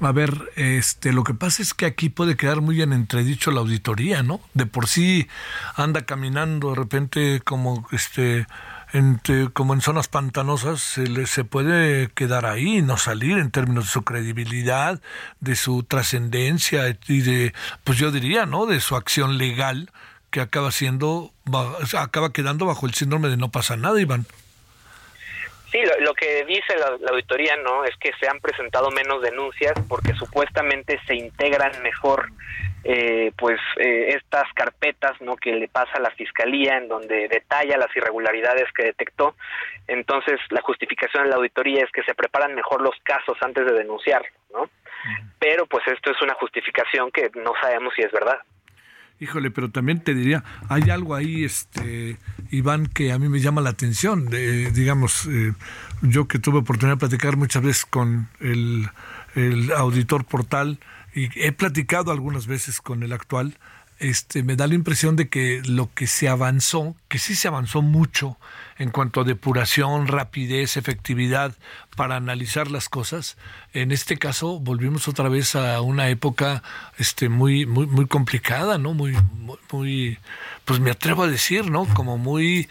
a ver, este, lo que pasa es que aquí puede quedar muy en entredicho la auditoría, ¿no? De por sí anda caminando de repente como este como en zonas pantanosas se, le, se puede quedar ahí y no salir en términos de su credibilidad, de su trascendencia y de, pues yo diría, ¿no? De su acción legal que acaba siendo, acaba quedando bajo el síndrome de no pasa nada, Iván.
Sí, lo, que dice la, auditoría no es que se han presentado menos denuncias porque supuestamente se integran mejor eh, pues eh, estas carpetas no que le pasa a la fiscalía en donde detalla las irregularidades que detectó. Entonces la justificación de la auditoría es que se preparan mejor los casos antes de denunciar no pero pues esto es una justificación que no sabemos si es verdad.
Híjole, pero también te diría, hay algo ahí, este, Iván, que a mí me llama la atención. digamos, eh, yo que tuve oportunidad de platicar muchas veces con el, el auditor portal y he platicado algunas veces con el actual, este, me da la impresión de que lo que se avanzó, que sí se avanzó mucho en cuanto a depuración, rapidez, efectividad para analizar las cosas, en este caso volvimos otra vez a una época este, muy, muy, muy complicada, ¿no? Muy, muy, pues me atrevo a decir, ¿no? Como muy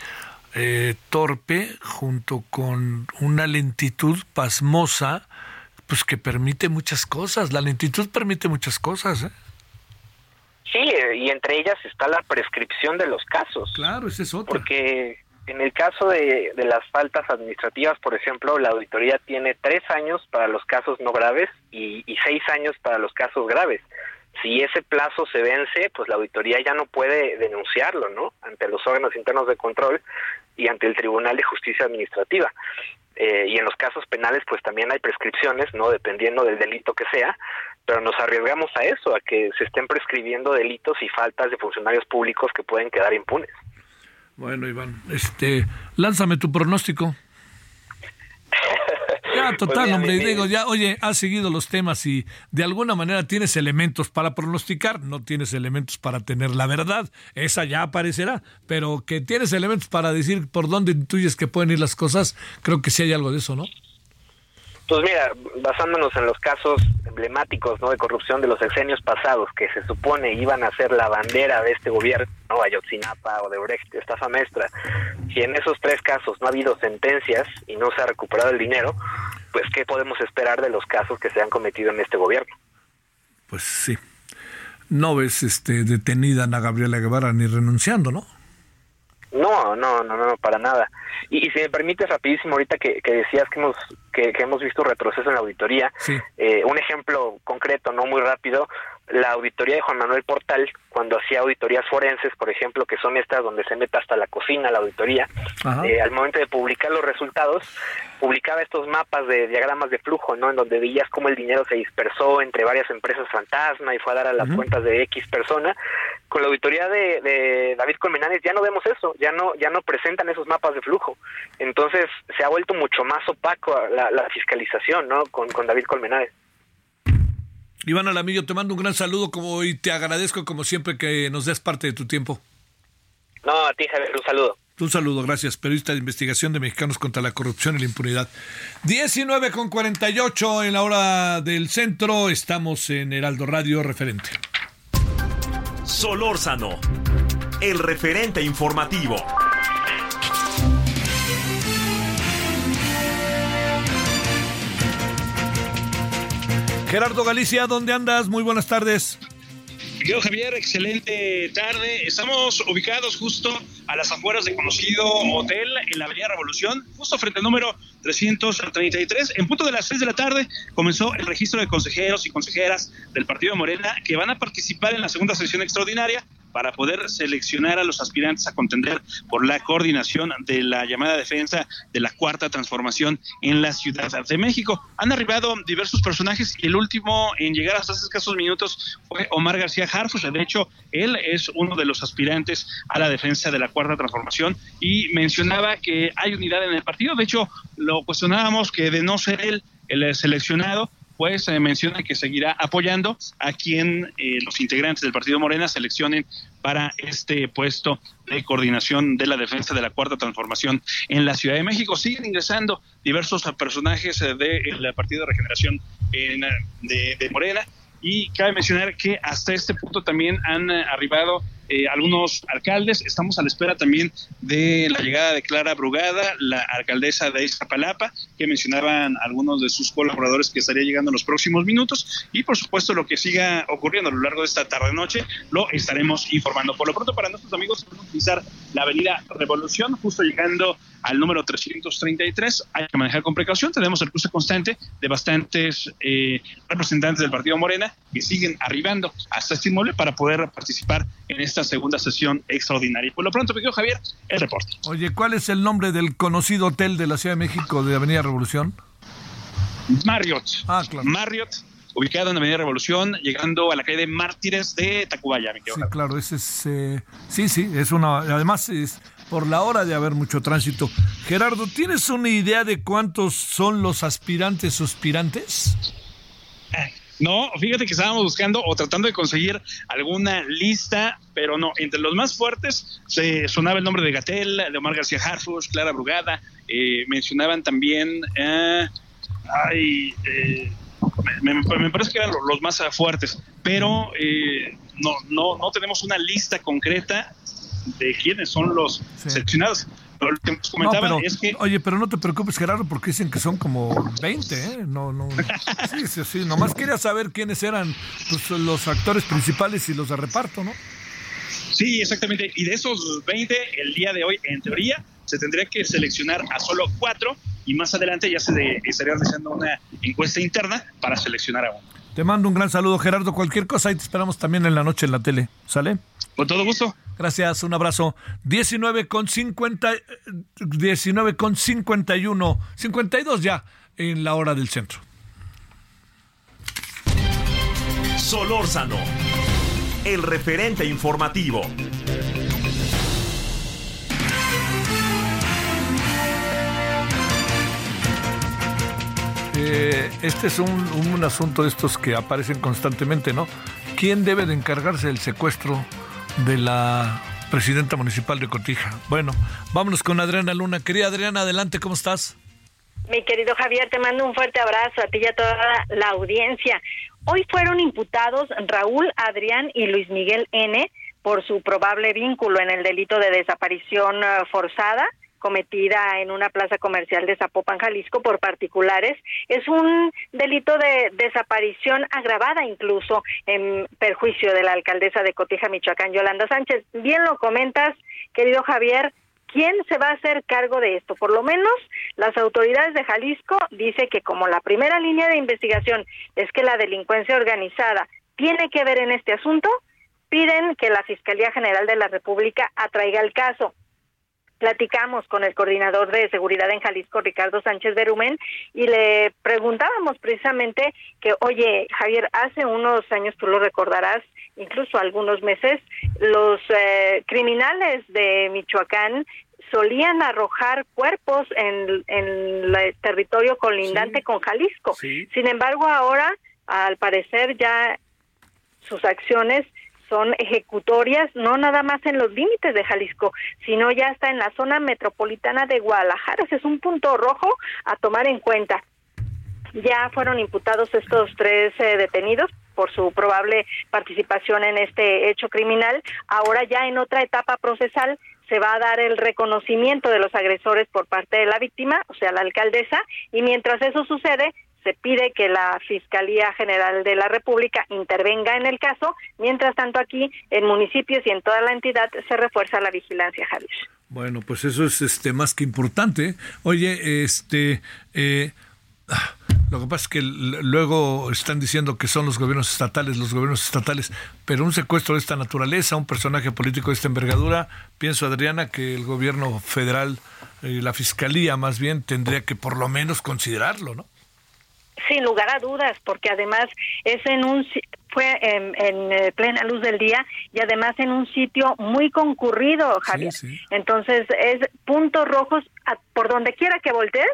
eh, torpe junto con una lentitud pasmosa, pues que permite muchas cosas. La lentitud permite muchas cosas, ¿eh?
Sí, y entre ellas está la prescripción de los casos.
Claro, ese es otro.
Porque en el caso de, de, las faltas administrativas, por ejemplo, la auditoría tiene tres años para los casos no graves y, y, seis años para los casos graves. Si ese plazo se vence, pues la auditoría ya no puede denunciarlo, ¿no? Ante los órganos internos de control y ante el Tribunal de Justicia Administrativa. Eh, y en los casos penales, pues también hay prescripciones, ¿no? Dependiendo del delito que sea, pero nos arriesgamos a eso, a que se estén prescribiendo delitos y faltas de funcionarios públicos que pueden quedar impunes.
Bueno, Iván, este, lánzame tu pronóstico. Pues total, hombre, digo, ya, oye, has seguido los temas y de alguna manera tienes elementos para pronosticar, no tienes elementos para tener la verdad, esa ya aparecerá, pero que tienes elementos para decir por dónde intuyes que pueden ir las cosas, creo que sí hay algo de eso, ¿no?
Pues mira, basándonos en los casos emblemáticos ¿no? de corrupción de los sexenios pasados, que se supone iban a ser la bandera de este gobierno, ¿no? Ayotzinapa o de Brecht, estafa maestra, si en esos tres casos no ha habido sentencias y no se ha recuperado el dinero, pues ¿qué podemos esperar de los casos que se han cometido en este gobierno?
Pues sí. No ves este, detenida a Gabriela Guevara ni renunciando, ¿no?
No, no, no, no, para nada. Y, si me permites rapidísimo ahorita que, decías que hemos que, hemos visto retroceso en la auditoría, eh, un ejemplo concreto, no muy rápido, la auditoría de Juan Manuel Portal, cuando hacía auditorías forenses, por ejemplo, que son estas donde se mete hasta la cocina la auditoría, eh, al momento de publicar los resultados, publicaba estos mapas de diagramas de flujo, ¿no? En donde veías cómo el dinero se dispersó entre varias empresas fantasma y fue a dar a las cuentas de X persona. Con la auditoría de, David Colmenares ya no vemos eso, ya no ya no presentan esos mapas de flujo. Entonces se ha vuelto mucho más opaco la, la fiscalización, ¿no? Con, con David Colmenares.
Iván Alamillo, te mando un gran saludo como, y te agradezco como siempre que nos des parte de tu tiempo.
No, a ti Javier, un saludo.
Un saludo, gracias. Periodista de investigación de Mexicanos contra la Corrupción y la Impunidad. 19 con 48 en la hora del centro. Estamos en Heraldo Radio Referente.
Solórzano, el referente informativo.
Gerardo Galicia, ¿dónde andas? Muy buenas tardes.
Yo, Javier, excelente tarde. Estamos ubicados justo a las afueras de conocido hotel en la Avenida Revolución, justo frente al número 333. En punto de las 6 de la tarde comenzó el registro de consejeros y consejeras del Partido de Morena que van a participar en la segunda sesión extraordinaria para poder seleccionar a los aspirantes a contender por la coordinación de la llamada defensa de la cuarta transformación en la Ciudad de México. Han arribado diversos personajes y el último en llegar hasta hace escasos minutos fue Omar García Harfuch. De hecho, él es uno de los aspirantes a la defensa de la cuarta transformación y mencionaba que hay unidad en el partido. De hecho, lo cuestionábamos que de no ser él el seleccionado, pues se menciona que seguirá apoyando a quien eh, los integrantes del Partido Morena seleccionen para este puesto de coordinación de la defensa de la cuarta transformación en la Ciudad de México. Siguen ingresando diversos personajes eh, del Partido de Regeneración de Morena y cabe mencionar que hasta este punto también han eh, arribado eh, algunos alcaldes. Estamos a la espera también de la llegada de Clara Brugada, la alcaldesa de Iztapalapa, que mencionaban algunos de sus colaboradores que estaría llegando en los próximos minutos. Y por supuesto, lo que siga ocurriendo a lo largo de esta tarde-noche lo estaremos informando. Por lo pronto, para nuestros amigos, vamos a utilizar la avenida Revolución, justo llegando al número 333. Hay que manejar con precaución. Tenemos el cruce constante de bastantes eh, representantes del Partido Morena que siguen arribando hasta este inmueble para poder participar en esta segunda sesión extraordinaria. Por lo pronto, me Javier, el reporte.
Oye, ¿cuál es el nombre del conocido hotel de la Ciudad de México de Avenida Revolución?
Marriott. Ah, claro. Marriott ubicado en Avenida Revolución, llegando a la calle de Mártires de Tacubaya.
sí, claro, ese es, eh, sí, sí, es una, además es por la hora de haber mucho tránsito. Gerardo, ¿tienes una idea de cuántos son los aspirantes suspirantes?
No, fíjate que estábamos buscando o tratando de conseguir alguna lista, pero no, entre los más fuertes se sonaba el nombre de Gatel, de Omar García Harfus, Clara Brugada, eh, mencionaban también, eh, ay, eh, me, parece que eran los, más fuertes, pero no, no, no tenemos una lista concreta de quiénes son los seleccionados
Oye, pero no te preocupes, Gerardo, porque dicen que son como 20, ¿eh? No, no. Sí, sí, sí. Nomás quería saber quiénes eran pues, los actores principales y los de reparto, ¿no?
Sí, exactamente. Y de esos 20, el día de hoy, en teoría, se tendría que seleccionar a solo cuatro y más adelante ya se estaría realizando una encuesta interna para seleccionar a uno.
Te mando un gran saludo, Gerardo. Cualquier cosa, ahí te esperamos también en la noche en la tele. ¿Sale?
Con todo gusto.
Gracias, un abrazo. 19 con 50, 19 con 51, 52 ya en la hora del centro.
Solórzano, el referente informativo.
Eh, este es un, un, asunto de estos que aparecen constantemente, ¿no? ¿Quién debe de encargarse del secuestro de la presidenta municipal de Cotija? Bueno, vámonos con Adriana Luna. Querida Adriana, adelante, ¿cómo estás?
Mi querido Javier, te mando un fuerte abrazo a ti y a toda la audiencia. Hoy fueron imputados Raúl, Adrián y Luis Miguel N por su probable vínculo en el delito de desaparición eh, forzada cometida en una plaza comercial de Zapopan, Jalisco, por particulares. Es un delito de desaparición agravada incluso en perjuicio de la alcaldesa de Cotija, Michoacán, Yolanda Sánchez. Bien lo comentas, querido Javier. ¿Quién se va a hacer cargo de esto? Por lo menos las autoridades de Jalisco dice que como la primera línea de investigación es que la delincuencia organizada tiene que ver en este asunto, piden que la Fiscalía General de la República atraiga el caso platicamos con el coordinador de seguridad en Jalisco, Ricardo Sánchez Berumen, y le preguntábamos precisamente que, oye, Javier, hace unos años, tú lo recordarás, incluso algunos meses, los eh, criminales de Michoacán solían arrojar cuerpos en, el territorio colindante con Jalisco. Sin embargo, ahora, al parecer, ya sus acciones son ejecutorias no nada más en los límites de Jalisco, sino ya está en la zona metropolitana de Guadalajara. Es un punto rojo a tomar en cuenta. Ya fueron imputados estos tres eh, detenidos por su probable participación en este hecho criminal. Ahora ya en otra etapa procesal se va a dar el reconocimiento de los agresores por parte de la víctima, o sea, la alcaldesa, y mientras eso sucede, se pide que la Fiscalía General de la República intervenga en el caso. Mientras tanto, aquí en municipios y en toda la entidad se refuerza la vigilancia, Javier.
Bueno, pues eso es este más que importante. Oye, este, eh, Lo que pasa es que luego están diciendo que son los gobiernos estatales, los gobiernos estatales, pero un secuestro de esta naturaleza, un personaje político de esta envergadura, pienso, Adriana, que el gobierno federal, y la fiscalía más bien, tendría que por lo menos considerarlo, ¿no?
Sin lugar a dudas, porque además es en un fue en, eh, plena luz del día y además en un sitio muy concurrido, Javier. Entonces es puntos rojos por donde quiera que voltees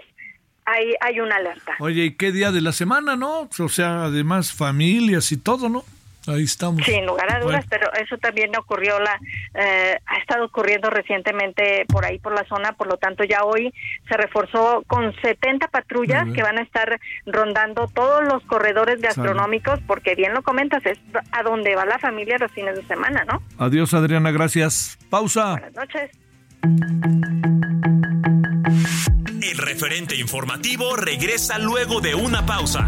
hay, hay una alerta.
Oye, ¿y qué día de la semana, no? O sea, además familias y todo, ¿no? Ahí estamos.
Sin lugar a dudas, pero eso también ocurrió, la eh, ha estado ocurriendo recientemente por ahí, por la zona, por lo tanto ya hoy se reforzó con 70 patrullas que van a estar rondando todos los corredores gastronómicos, porque bien lo comentas, es a donde va la familia los fines de semana, ¿no?
Adiós, Adriana, gracias. Pausa.
Buenas noches.
El referente informativo regresa luego de una pausa.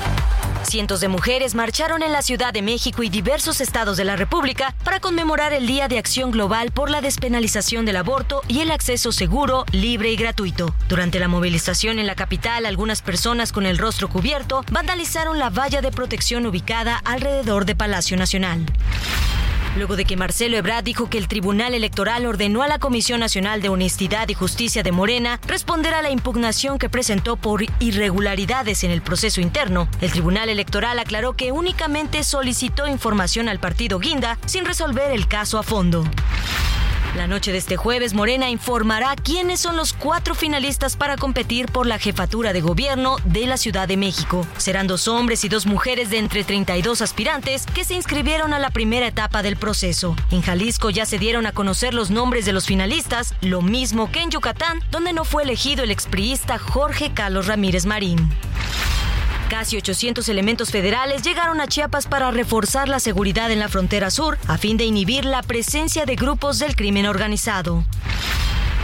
Cientos de mujeres marcharon en la Ciudad de México y diversos estados de la República para conmemorar el Día de Acción Global por la despenalización del aborto y el acceso seguro, libre y gratuito. Durante la movilización en la capital, algunas personas con el rostro cubierto vandalizaron la valla de protección ubicada alrededor de Palacio Nacional luego de que Marcelo Ebrard dijo que el Tribunal Electoral ordenó a la Comisión Nacional de Honestidad y Justicia de Morena responder a la impugnación que presentó por irregularidades en el proceso interno. El Tribunal Electoral aclaró que únicamente solicitó información al partido Guinda sin resolver el caso a fondo. La noche de este jueves, Morena informará quiénes son los cuatro finalistas para competir por la jefatura de gobierno de la Ciudad de México. Serán dos hombres y dos mujeres de entre 32 aspirantes que se inscribieron a la primera etapa del proceso. En Jalisco ya se dieron a conocer los nombres de los finalistas, lo mismo que en Yucatán, donde no fue elegido el expriista Jorge Carlos Ramírez Marín. Casi 800 elementos federales llegaron a Chiapas para reforzar la seguridad en la frontera sur a fin de inhibir la presencia de grupos del crimen organizado.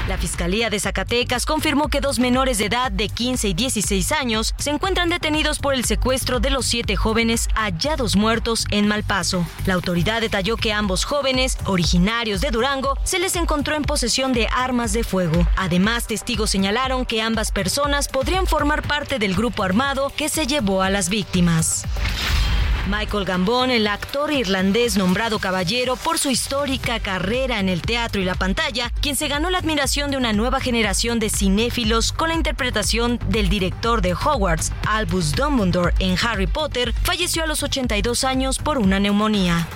La Fiscalía de Zacatecas confirmó que dos menores de edad de 15 y 16 años se encuentran detenidos por el secuestro de los siete jóvenes hallados muertos en Malpaso. La autoridad detalló que ambos jóvenes, originarios de Durango, se les encontró en posesión de armas de fuego. Además, testigos señalaron que ambas personas podrían formar parte del grupo armado que se llevó a las víctimas. Michael Gambon, el actor irlandés nombrado caballero por su histórica carrera en el teatro y la pantalla, quien se ganó la admiración de una nueva generación de cinéfilos con la interpretación del director de Hogwarts, Albus Dumbledore, en Harry Potter, falleció a los 82 años por una neumonía.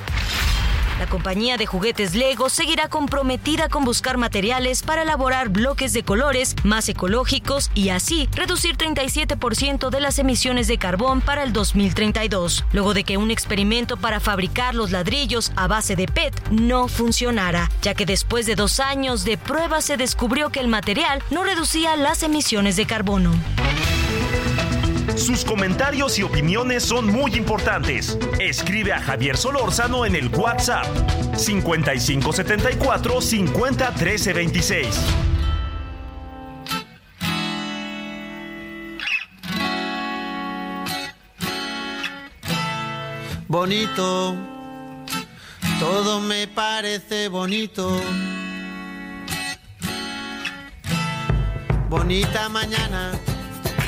La compañía de juguetes Lego seguirá comprometida con buscar materiales para elaborar bloques de colores más ecológicos y así reducir 37% de las emisiones de carbón para el 2032, luego de que un experimento para fabricar los ladrillos a base de PET no funcionara, ya que después de dos años de pruebas se descubrió que el material no reducía las emisiones de carbono.
Sus comentarios y opiniones son muy importantes. Escribe a Javier Solórzano en el WhatsApp 5574 50 13 26.
Bonito, todo me parece bonito. Bonita mañana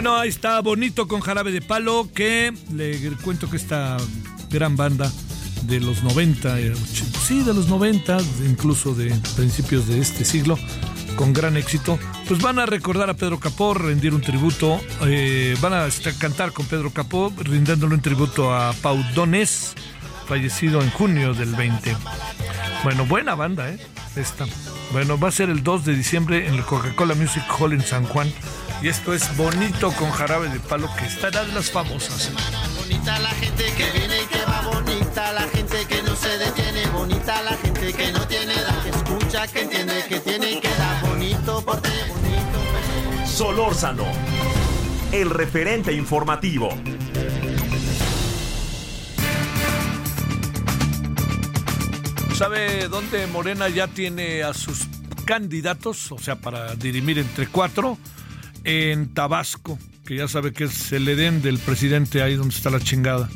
Bueno, ahí está bonito con jarabe de palo, que le cuento que esta gran banda de los 90, eh, sí, de los 90, incluso de principios de este siglo, con gran éxito, pues van a recordar a Pedro Capó, rendir un tributo, eh, van a cantar con Pedro Capó, rindiéndole un tributo a Pau Donés, fallecido en junio del 20. Bueno, buena banda, ¿eh? Esta. Bueno, va a ser el 2 de diciembre en el Coca-Cola Music Hall en San Juan. Y esto es bonito con jarabe de palo, que estará de las famosas.
Bonita la gente que viene y que va bonita, la gente que no se detiene, bonita la gente que no tiene edad, que escucha, que entiende, que tiene y que da bonito porque bonito.
Solórzano, el referente informativo.
¿Sabe dónde Morena ya tiene a sus candidatos? O sea, para dirimir entre cuatro. En Tabasco, que ya sabe que es el Edén del presidente, ahí donde está la chingada.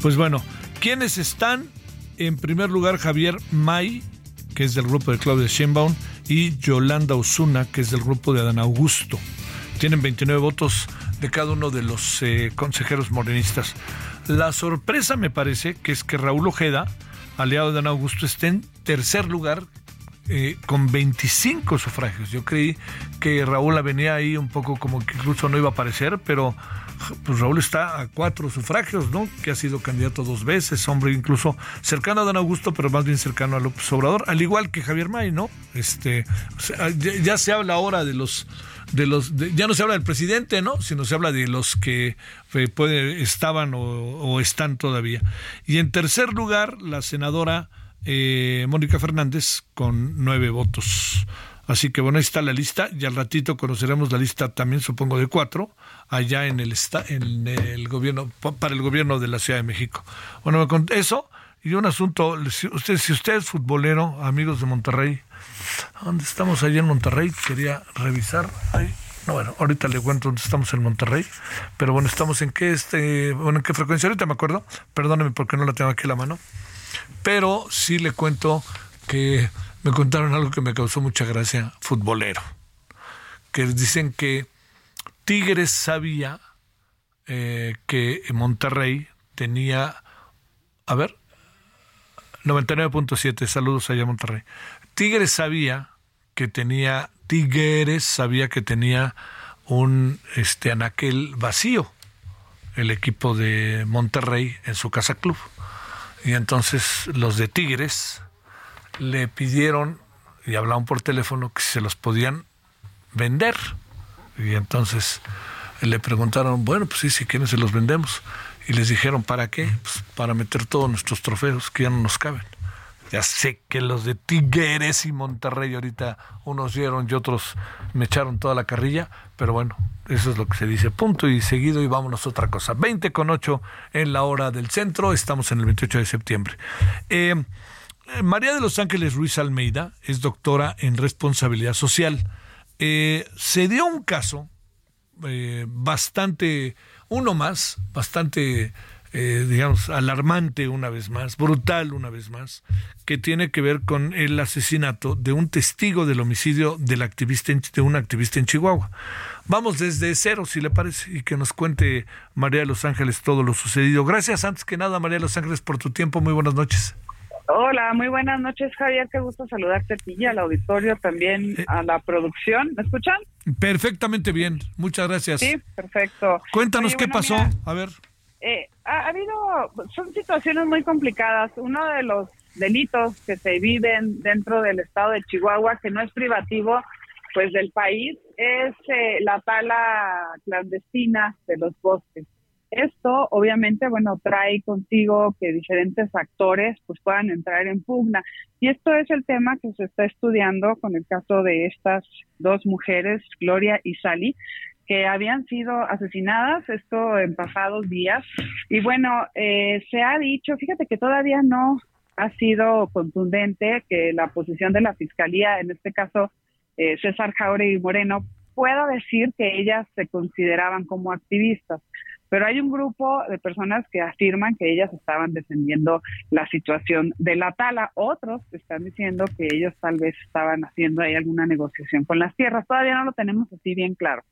Pues bueno, ¿quiénes están? En primer lugar, Javier May, que es del grupo de Claudia Sheinbaum, y Yolanda Osuna, que es del grupo de Adán Augusto. Tienen 29 votos de cada uno de los eh, consejeros morenistas. La sorpresa me parece que es que Raúl Ojeda, aliado de Dan Augusto, esté en tercer lugar eh, con 25 sufragios. Yo creí que Raúl venía ahí un poco como que incluso no iba a aparecer, pero pues Raúl está a cuatro sufragios, ¿no? Que ha sido candidato dos veces, hombre incluso cercano a Dan Augusto, pero más bien cercano a López Obrador, al igual que Javier May, ¿no? Este, sea, ya, se habla ahora de los de los ya no se habla del presidente, ¿no? Sino se habla de los que eh, puede, estaban o están todavía. Y en tercer lugar, la senadora eh, Mónica Fernández con nueve votos. Así que bueno, ahí está la lista y al ratito conoceremos la lista también, supongo, de cuatro, allá en el, en el gobierno, pa- para el gobierno de la Ciudad de México. Bueno, con eso y un asunto, si usted, si usted es futbolero, amigos de Monterrey, ¿dónde estamos allá en Monterrey? Quería revisar. Ahí. No, bueno, ahorita le cuento dónde estamos en Monterrey, pero bueno, estamos en qué este, bueno, en qué frecuencia, ahorita me acuerdo, perdóneme porque no la tengo aquí a la mano, pero sí le cuento que me contaron algo que me causó mucha gracia, futbolero, que dicen que Tigres sabía eh, que Monterrey tenía, a ver, 99.7, saludos allá Monterrey. Tigres sabía que tenía, Tigres sabía que tenía un este anaquel vacío, el equipo de Monterrey en su casa club. Y entonces los de Tigres le pidieron y hablaron por teléfono que se los podían vender. Y entonces le preguntaron, bueno, pues sí, si quieren se los vendemos. Y les dijeron, ¿para qué? Pues para meter todos nuestros trofeos que ya no nos caben. Ya sé que los de Tigres y Monterrey ahorita unos dieron y otros me echaron toda la carrilla, pero bueno, eso es lo que se dice. Punto y seguido y vámonos a otra cosa. 20 con 8 en la hora del centro, estamos en el 28 de septiembre. Eh, María de los Ángeles Ruiz Almeida es doctora en responsabilidad social. Eh, se dio un caso eh, bastante uno más, bastante eh, digamos, alarmante una vez más, brutal una vez más, que tiene que ver con el asesinato de un testigo del homicidio del activista de un activista en Chihuahua. Vamos desde cero, si le parece, y que nos cuente María de Los Ángeles todo lo sucedido. Gracias antes que nada, María de Los Ángeles, por tu tiempo. Muy buenas noches.
Hola, muy buenas noches, Javier. Qué gusto saludarte a ti y al auditorio, también eh. a la producción. ¿Me escuchan?
Perfectamente bien. Muchas gracias.
Sí, perfecto.
Cuéntanos qué pasó. a ver.
Eh, ha, habido, son situaciones muy complicadas. Uno de los delitos que se viven dentro del estado de Chihuahua, que no es privativo, pues del país, es eh, la tala clandestina de los bosques. Esto obviamente, bueno, trae consigo que diferentes actores pues puedan entrar en pugna. Y esto es el tema que se está estudiando con el caso de estas dos mujeres, Gloria y Sally, que habían sido asesinadas, esto en pasados días. Y bueno, eh, se ha dicho, fíjate que todavía no ha sido contundente que la posición de la Fiscalía, en este caso eh, César Jauregui Moreno, pueda decir que ellas se consideraban como activistas pero hay un grupo de personas que afirman que ellas estaban defendiendo la situación de la tala. Otros están diciendo que ellos tal vez estaban haciendo ahí alguna negociación con las tierras. Todavía no lo tenemos así bien claro.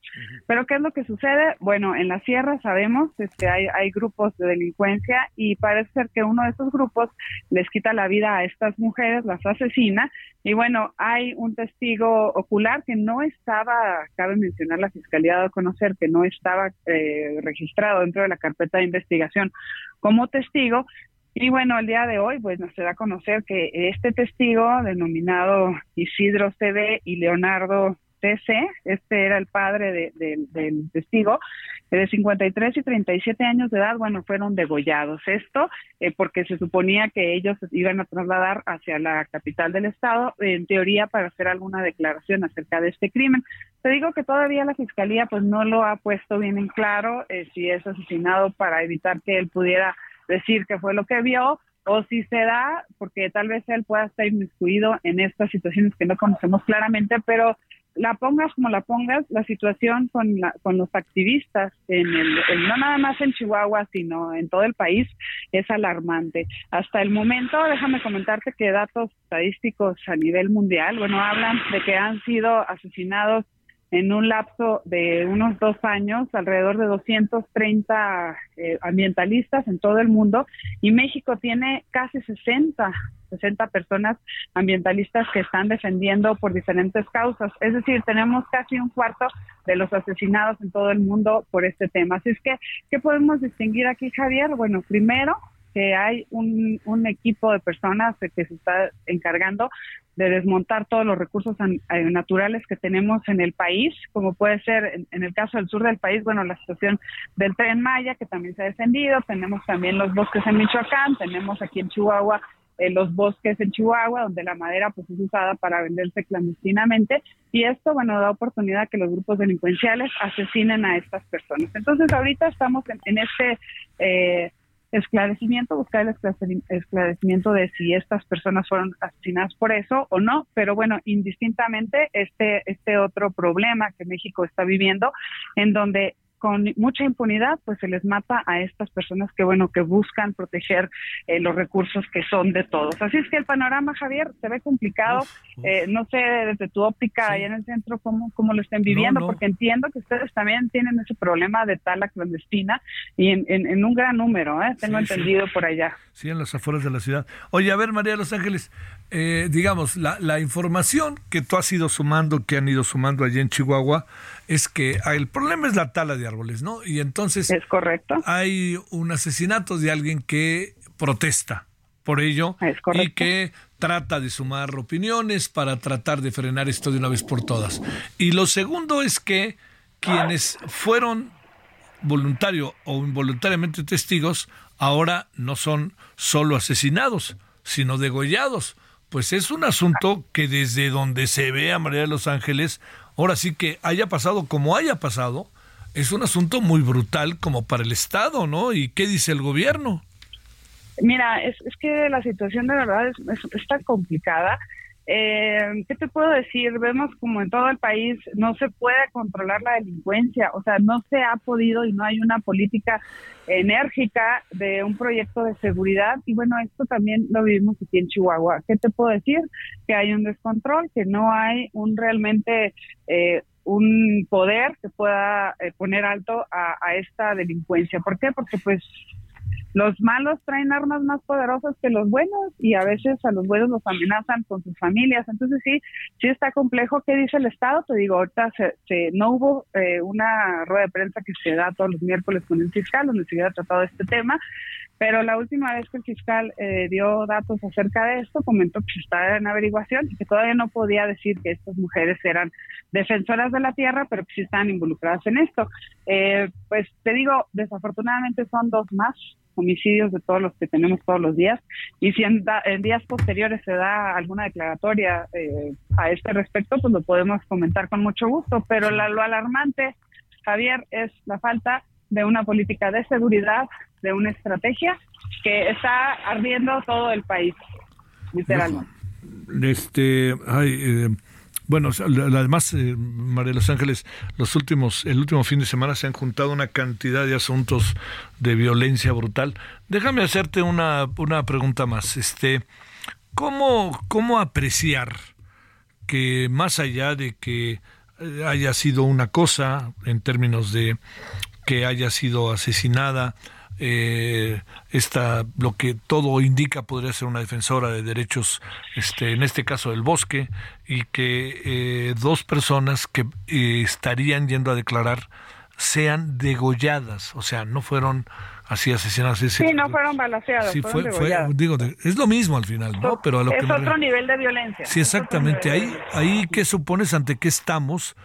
Pero ¿qué es lo que sucede? Bueno, en la sierra sabemos que este, hay, hay grupos de delincuencia y parece ser que uno de esos grupos les quita la vida a estas mujeres, las asesina. Y bueno, hay un testigo ocular que no estaba, cabe mencionar, la fiscalía de conocer que no estaba eh, registrado dentro de la carpeta de investigación como testigo. Y bueno, el día de hoy, pues nos da a conocer que este testigo, denominado Isidro CD y Leonardo TC, este era el padre del testigo, de 53 y 37 años de edad, bueno, fueron degollados. Esto eh, porque se suponía que ellos iban a trasladar hacia la capital del estado, en teoría para hacer alguna declaración acerca de este crimen. Te digo que todavía la fiscalía pues no lo ha puesto bien en claro eh, si es asesinado para evitar que él pudiera decir que fue lo que vio o si se da porque tal vez él pueda estar inmiscuido en estas situaciones que no conocemos claramente, pero la pongas como la pongas, la situación con, con los activistas, en el, no nada más en Chihuahua, sino en todo el país, es alarmante. Hasta el momento, déjame comentarte que datos estadísticos a nivel mundial, bueno, hablan de que han sido asesinados en un lapso de unos dos años, alrededor de 230 eh, ambientalistas en todo el mundo, y México tiene casi 60, 60 personas ambientalistas que están defendiendo por diferentes causas. Es decir, tenemos casi un cuarto de los asesinados en todo el mundo por este tema. Así es que, ¿qué podemos distinguir aquí, Javier? Bueno, primero, que hay un, un equipo de personas que se está encargando de desmontar todos los recursos eh, naturales que tenemos en el país, como puede ser en, el caso del sur del país, bueno, la situación del tren Maya, que también se ha defendido, tenemos también los bosques en Michoacán, tenemos aquí en Chihuahua eh, los bosques en Chihuahua, donde la madera pues es usada para venderse clandestinamente, y esto, bueno, da oportunidad a que los grupos delincuenciales asesinen a estas personas. Entonces, ahorita estamos en, este... Eh, esclarecimiento, buscar el esclarecimiento de si estas personas fueron asesinadas por eso o no, pero bueno, indistintamente este este otro problema que México está viviendo en donde con mucha impunidad, pues se les mata a estas personas que, bueno, que buscan proteger eh, los recursos que son de todos. Así es que el panorama, Javier, se ve complicado. Eh, no sé desde tu óptica allá en el centro cómo, cómo lo estén viviendo, porque entiendo que ustedes también tienen ese problema de tala clandestina y en, en, un gran número, ¿eh? tengo entendido por allá.
Sí, en las afueras de la ciudad. Oye, a ver, María de los Ángeles, eh, digamos, la, la información que tú has ido sumando, que han ido sumando allá en Chihuahua, es que el problema es la tala de árboles, ¿no? Y entonces
es correcto.
Hay un asesinato de alguien que protesta por ello y que trata de sumar opiniones para tratar de frenar esto de una vez por todas. Y lo segundo es que quienes fueron voluntario o involuntariamente testigos ahora no son solo asesinados, sino degollados. Pues es un asunto que desde donde se ve a María de los Ángeles ahora sí que haya pasado como haya pasado, es un asunto muy brutal como para el Estado, ¿no? ¿Y qué dice el gobierno?
Mira, es, que la situación de verdad es, es, tan complicada. Eh, ¿qué te puedo decir? Vemos como en todo el país no se puede controlar la delincuencia, o sea, no se ha podido y no hay una política enérgica de un proyecto de seguridad y bueno, esto también lo vivimos aquí en Chihuahua. ¿Qué te puedo decir? Que hay un descontrol, que no hay un realmente eh, un poder que pueda eh, poner alto a, a esta delincuencia. ¿Por qué? Porque pues los malos traen armas más poderosas que los buenos y a veces a los buenos los amenazan con sus familias. Entonces sí, sí está complejo. ¿Qué dice el Estado? Te digo, ahorita se, no hubo eh, una rueda de prensa que se da todos los miércoles con el fiscal donde se hubiera tratado este tema. Pero la última vez que el fiscal eh, dio datos acerca de esto, comentó que estaba en averiguación y que todavía no podía decir que estas mujeres eran defensoras de la tierra, pero que sí estaban involucradas en esto. Eh, pues te digo, desafortunadamente son dos más homicidios de todos los que tenemos todos los días y si en, días posteriores se da alguna declaratoria eh, a este respecto, pues lo podemos comentar con mucho gusto, pero lo alarmante, Javier, es la falta de una política de seguridad, de una estrategia que está ardiendo todo el país, literalmente.
Este, ay, eh, bueno, además, eh, María de los Ángeles, los últimos, el último fin de semana se han juntado una cantidad de asuntos de violencia brutal. Déjame hacerte una, una pregunta más. Este, ¿cómo, ¿Cómo apreciar que más allá de que haya sido una cosa en términos de que haya sido asesinada, eh, esta lo que todo indica podría ser una defensora de derechos este en este caso del bosque y que eh, dos personas que eh, estarían yendo a declarar sean degolladas o sea no fueron así asesinadas
sí no fueron balaceadas sí fue,
digo es lo mismo al final no pero a lo
es otro nivel de violencia
sí exactamente ahí ahí qué supones ante qué estamos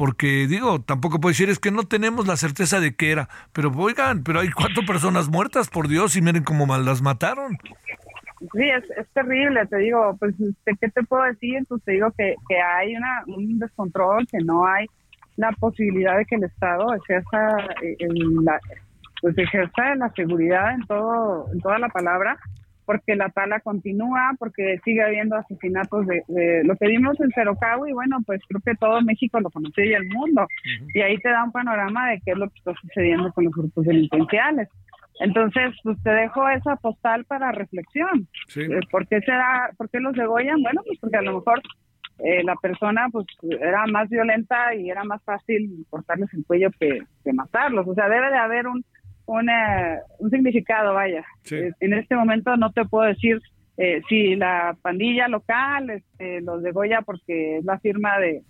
porque digo, tampoco puedo decir, es que no tenemos la certeza de qué era, pero oigan, pero hay cuatro personas muertas, por Dios, y miren cómo mal las mataron.
Sí, es, es terrible, te digo, pues, este, ¿qué te puedo decir? Pues te digo que, que hay una, un descontrol, que no hay la posibilidad de que el Estado ejerza, eh, la, pues ejerza la seguridad en todo, en toda la palabra, porque la tala continúa, porque sigue habiendo asesinatos de, lo que vimos en Cerocagua y bueno, pues creo que todo México lo conoce y el mundo. Y ahí te da un panorama de qué es lo que está sucediendo con los grupos delincuenciales. Entonces, pues te dejo esa postal para reflexión. Eh, ¿Por qué será, por qué los degollan? Bueno, pues porque a lo mejor eh, la persona pues era más violenta y era más fácil cortarles el cuello que matarlos. O sea, debe de haber un un significado, vaya. Eh, en este momento no te puedo decir eh, si la pandilla local este, los degolla porque es la firma de,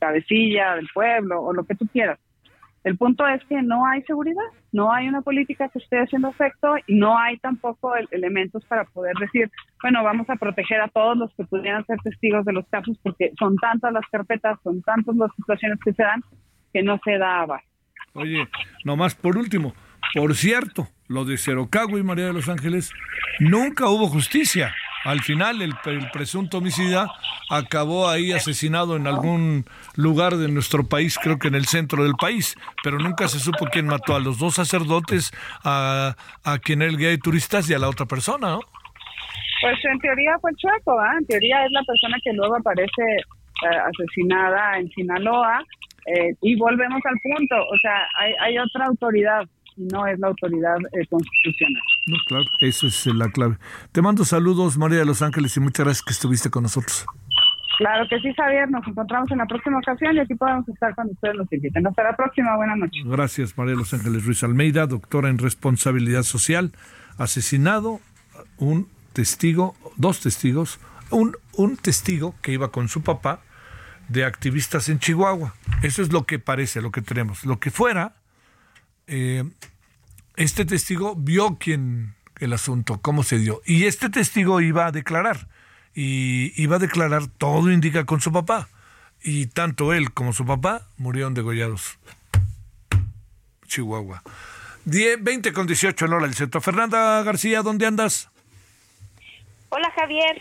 cabecilla del pueblo o lo que tú quieras. El punto es que no hay seguridad, no hay una política que esté haciendo efecto y no hay tampoco elementos para poder decir, bueno, vamos a proteger a todos los que pudieran ser testigos de los casos porque son tantas las carpetas, son tantas las situaciones que se dan que no se da abajo.
Oye, nomás por último, por cierto, lo de Cerocagua y María de los Ángeles, nunca hubo justicia. Al final, el, presunto homicida acabó ahí asesinado en algún lugar de nuestro país, creo que en el centro del país, pero nunca se supo quién mató a los dos sacerdotes, a, a quien era el guía de turistas y a la otra persona, ¿no?
Pues en teoría fue el chueco, ¿ah? En teoría es la persona que luego aparece eh, asesinada en Sinaloa. Eh, y volvemos al punto, o sea, hay, hay otra autoridad no es la autoridad eh, constitucional.
No, claro, eso es la clave. Te mando saludos, María de los Ángeles, y muchas gracias que estuviste con nosotros.
Claro que sí, Javier. Nos encontramos en la próxima ocasión y aquí podemos estar cuando ustedes nos inviten. Hasta la próxima. Buenas noches.
Gracias, María de los Ángeles Ruiz Almeida, doctora en responsabilidad social. Asesinado un testigo, dos testigos, un, un testigo que iba con su papá de activistas en Chihuahua. Eso es lo que parece, lo que tenemos. Lo que fuera, eh, este testigo vio quién el asunto, cómo se dio. Y este testigo iba a declarar. Y iba a declarar, todo indica, con su papá. Y tanto él como su papá murieron degollados. Chihuahua. 10, 20 con 18 en hora del centro. Fernanda García, ¿dónde andas?
Hola Javier,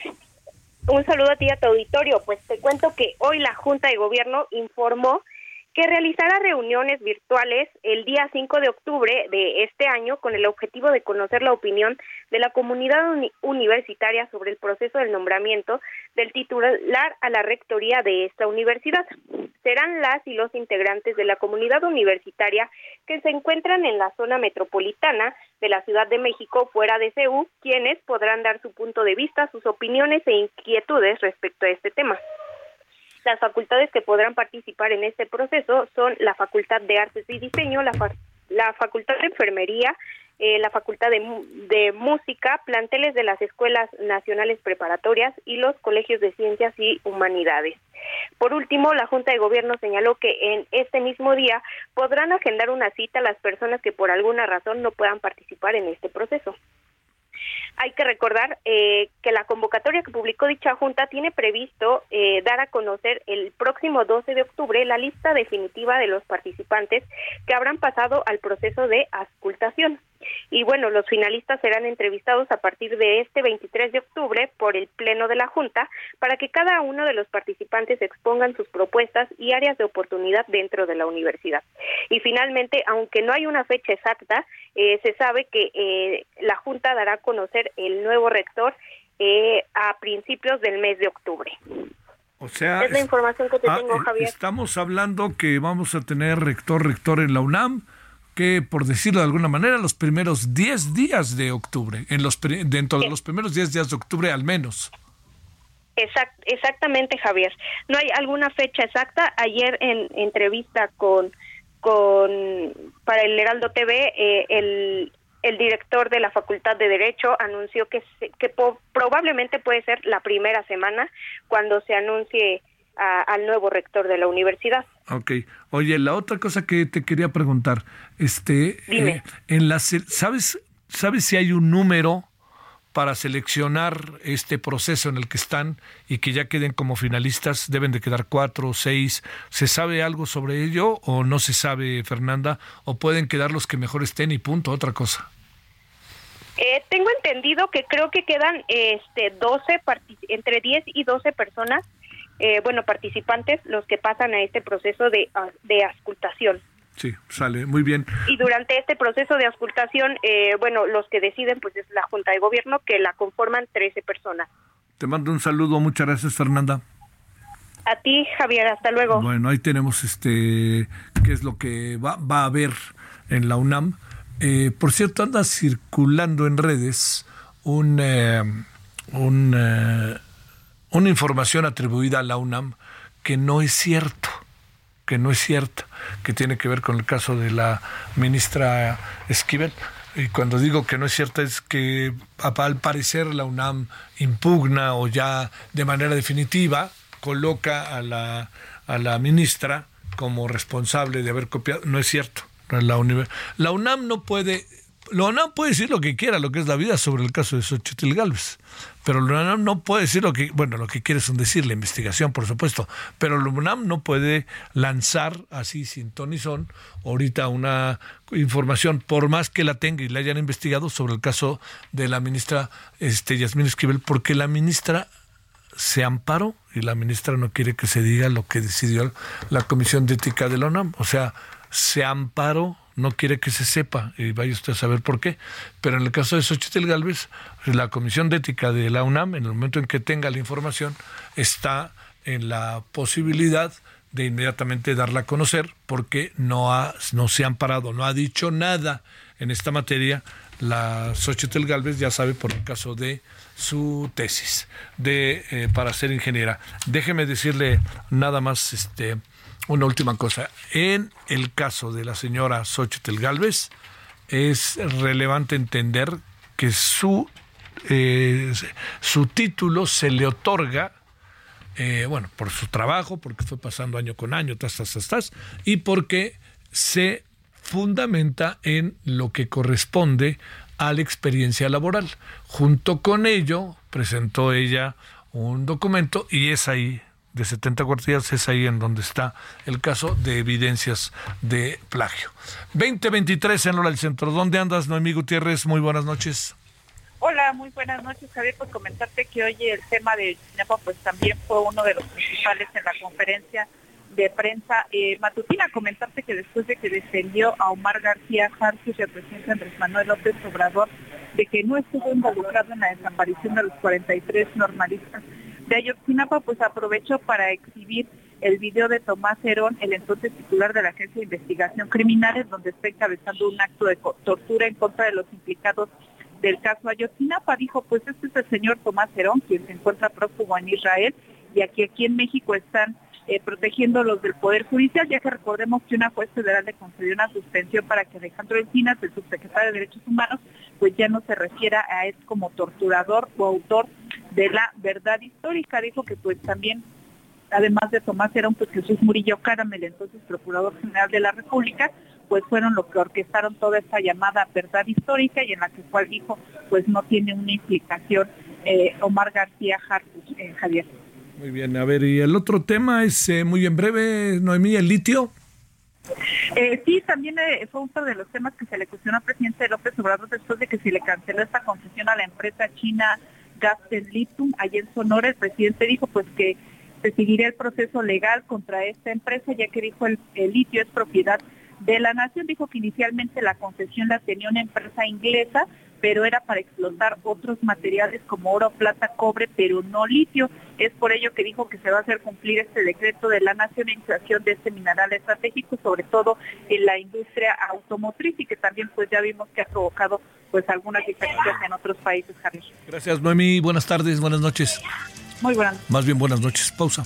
un saludo a ti y a tu auditorio. Pues te cuento que hoy la Junta de Gobierno informó que realizará reuniones virtuales el día 5 de octubre de este año con el objetivo de conocer la opinión de la comunidad universitaria sobre el proceso del nombramiento del titular a la rectoría de esta universidad. Serán las y los integrantes de la comunidad universitaria que se encuentran en la zona metropolitana de la Ciudad de México fuera de CEU, quienes podrán dar su punto de vista, sus opiniones e inquietudes respecto a este tema. Las facultades que podrán participar en este proceso son la Facultad de Artes y Diseño, la, la Facultad de Enfermería, eh, la Facultad de, Música, planteles de las escuelas nacionales preparatorias y los colegios de ciencias y humanidades. Por último, la Junta de Gobierno señaló que en este mismo día podrán agendar una cita a las personas que por alguna razón no puedan participar en este proceso. Hay que recordar eh, que la convocatoria que publicó dicha junta tiene previsto eh, dar a conocer el próximo 12 de octubre la lista definitiva de los participantes que habrán pasado al proceso de ascultación. Y bueno, los finalistas serán entrevistados a partir de este 23 de octubre por el Pleno de la Junta para que cada uno de los participantes expongan sus propuestas y áreas de oportunidad dentro de la universidad. Y finalmente, aunque no hay una fecha exacta, eh, se sabe que eh, la Junta dará a conocer el nuevo rector eh, a principios del mes de octubre.
O sea,
es la información que te
ah,
tengo, Javier.
Estamos hablando que vamos a tener rector, rector en la UNAM que, por decirlo de alguna manera, los primeros 10 días de octubre, en los, dentro de los primeros 10 días de octubre al menos.
exactamente, Javier. No hay alguna fecha exacta. Ayer en entrevista con, con para el Heraldo TV, eh, el, el director de la Facultad de Derecho anunció que, que probablemente puede ser la primera semana cuando se anuncie al nuevo rector de la universidad.
Ok. Oye, la otra cosa que te quería preguntar, este, eh, en la, ¿sabes, ¿sabes si hay un número para seleccionar este proceso en el que están y que ya queden como finalistas? Deben de quedar cuatro o seis. ¿Se sabe algo sobre ello o no se sabe, Fernanda? ¿O pueden quedar los que mejor estén y punto, otra cosa?
Eh, tengo entendido que creo que quedan este 12 entre 10 y 12 personas eh, bueno, participantes los que pasan a este proceso de, ah, de auscultación.
Sí, sale muy bien.
Y durante este proceso de auscultación, eh, bueno, los que deciden pues es la Junta de Gobierno que la conforman 13 personas.
Te mando un saludo, muchas gracias Fernanda.
A ti, Javier, hasta luego.
Bueno, ahí tenemos este qué es lo que va, va a haber en la UNAM. Eh, por cierto, anda circulando en redes un, un una información atribuida a la UNAM que no es cierto, que no es cierto, que tiene que ver con el caso de la ministra Esquivel. Y cuando digo que no es cierto es que al parecer la UNAM impugna o ya de manera definitiva coloca a la, a la ministra como responsable de haber copiado. No es cierto. La, la UNAM no puede la UNAM puede decir lo que quiera, lo que es la vida sobre el caso de Xochitl Galvez, pero la UNAM no puede decir lo que, bueno, lo que quiere es decir, la investigación, por supuesto, pero la UNAM no puede lanzar así sin ton y son ahorita una información, por más que la tenga y la hayan investigado sobre el caso de la ministra este, Yasmín Esquivel, porque la ministra se amparó y la ministra no quiere que se diga lo que decidió la Comisión de Ética de la UNAM, o sea, se amparó no quiere que se sepa, y vaya usted a saber por qué. Pero en el caso de Xochitl Galvez, la Comisión de Ética de la UNAM, en el momento en que tenga la información, está en la posibilidad de inmediatamente darla a conocer, porque no, ha, no se han parado, no ha dicho nada en esta materia. La Xochitl Galvez ya sabe por el caso de su tesis de eh, para ser ingeniera. Déjeme decirle nada más este una última cosa. En el caso de la señora Xochitl Galvez, es relevante entender que su, eh, su título se le otorga, eh, bueno, por su trabajo, porque fue pasando año con año, tas, tas, tas, tas, y porque se fundamenta en lo que corresponde a la experiencia laboral. Junto con ello, presentó ella un documento y es ahí de 70 cuartillas es ahí en donde está el caso de evidencias de plagio. 2023 en Lola del Centro. ¿Dónde andas, Noemí Gutiérrez? Muy buenas noches.
Hola, muy buenas noches, Javier. Pues comentarte que hoy el tema de Chinepa pues también fue uno de los principales en la conferencia
de prensa eh, matutina. Comentarte que después de que defendió a Omar García Jarcus, el presidente Andrés Manuel López Obrador, de que no estuvo involucrado en la desaparición de los 43 normalistas de Ayotzinapa, pues aprovechó para exhibir el video de Tomás Herón, el entonces titular de la Agencia de Investigación Criminales, donde está encabezando un acto de tortura en contra de los implicados del caso Ayotzinapa. Dijo, pues este es el señor Tomás Herón, quien se encuentra prófugo en Israel, y aquí, aquí en México están eh, protegiendo los del Poder Judicial, ya que recordemos que una juez federal le concedió una suspensión para que Alejandro Encinas, el subsecretario de Derechos Humanos, pues ya no se refiera a él como torturador o autor de la verdad histórica. Dijo que pues también además de Tomás Herón, pues Jesús Murillo Caramel, entonces Procurador General de la República, pues fueron los que orquestaron toda esta llamada verdad histórica y en la que cual dijo, pues no tiene una implicación eh, Omar García Hartus, eh, Javier.
Muy bien, a ver, y el otro tema es eh, muy en breve, Noemí, el litio.
Eh, sí, también eh, fue uno de los temas que se le cuestionó al presidente López Obrador después de que se le canceló esta concesión a la empresa china Gastel Lithium. Allí en Sonora el presidente dijo pues que se seguiría el proceso legal contra esta empresa ya que dijo el litio es propiedad de la nación. Dijo que inicialmente la concesión la tenía una empresa inglesa, pero era para explotar otros materiales como oro, plata, cobre, pero no litio. Es por ello que dijo que se va a hacer cumplir este decreto de la nacionalización de este mineral estratégico, sobre todo en la industria automotriz y que también pues ya vimos que ha provocado pues algunas diferencias en otros países, Javier.
Gracias, Noemi. Buenas tardes, buenas noches.
Muy buenas.
Más bien buenas noches. Pausa.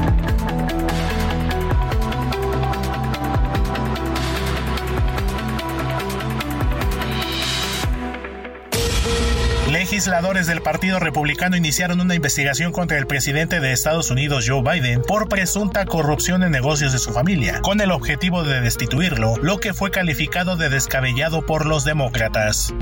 Legisladores del Partido Republicano iniciaron una investigación contra el presidente de Estados Unidos, Joe Biden, por presunta corrupción en negocios de su familia, con el objetivo de destituirlo, lo que fue calificado de descabellado por los demócratas.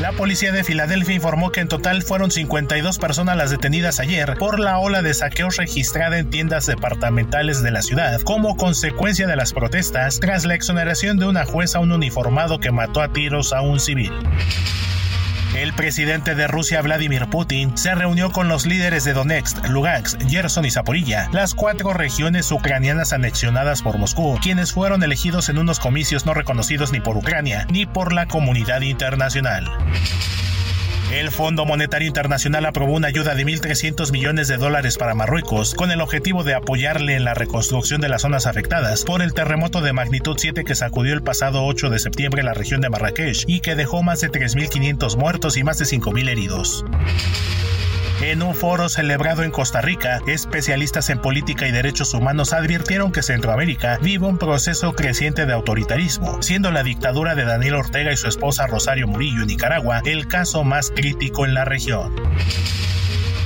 La policía de Filadelfia informó que en total fueron 52 personas las detenidas ayer por la ola de saqueos registrada en tiendas departamentales de la ciudad como consecuencia de las protestas tras la exoneración de una jueza a un uniformado que mató a tiros a un civil. El presidente de Rusia, Vladimir Putin, se reunió con los líderes de Donetsk, Lugansk, Gerson y Zaporilla, las cuatro regiones ucranianas anexionadas por Moscú, quienes fueron elegidos en unos comicios no reconocidos ni por Ucrania ni por la comunidad internacional. El Fondo Monetario Internacional aprobó una ayuda de 1.300 millones de dólares para Marruecos con el objetivo de apoyarle en la reconstrucción de las zonas afectadas por el terremoto de magnitud 7 que sacudió el pasado 8 de septiembre la región de Marrakech y que dejó más de 3.500 muertos y más de 5.000 heridos. En un foro celebrado en Costa Rica, especialistas en política y derechos humanos advirtieron que Centroamérica vive un proceso creciente de autoritarismo, siendo la dictadura de Daniel Ortega y su esposa Rosario Murillo en Nicaragua el caso más crítico en la región.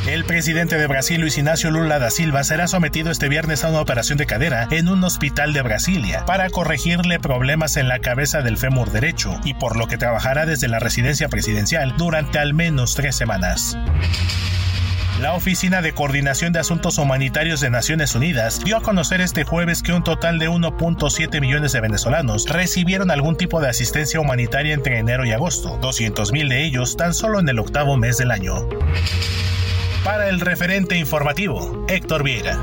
El presidente de Brasil, Luis Ignacio Lula da Silva, será sometido este viernes a una operación de cadera en un hospital de Brasilia para corregirle problemas en la cabeza del fémur derecho y por lo que trabajará desde la residencia presidencial durante al menos tres semanas. La Oficina de Coordinación de Asuntos Humanitarios de Naciones Unidas dio a conocer este jueves que un total de 1.7 millones de venezolanos recibieron algún tipo de asistencia humanitaria entre enero y agosto, 200.000 de ellos tan solo en el octavo mes del año. Para el referente informativo, Héctor Vieira.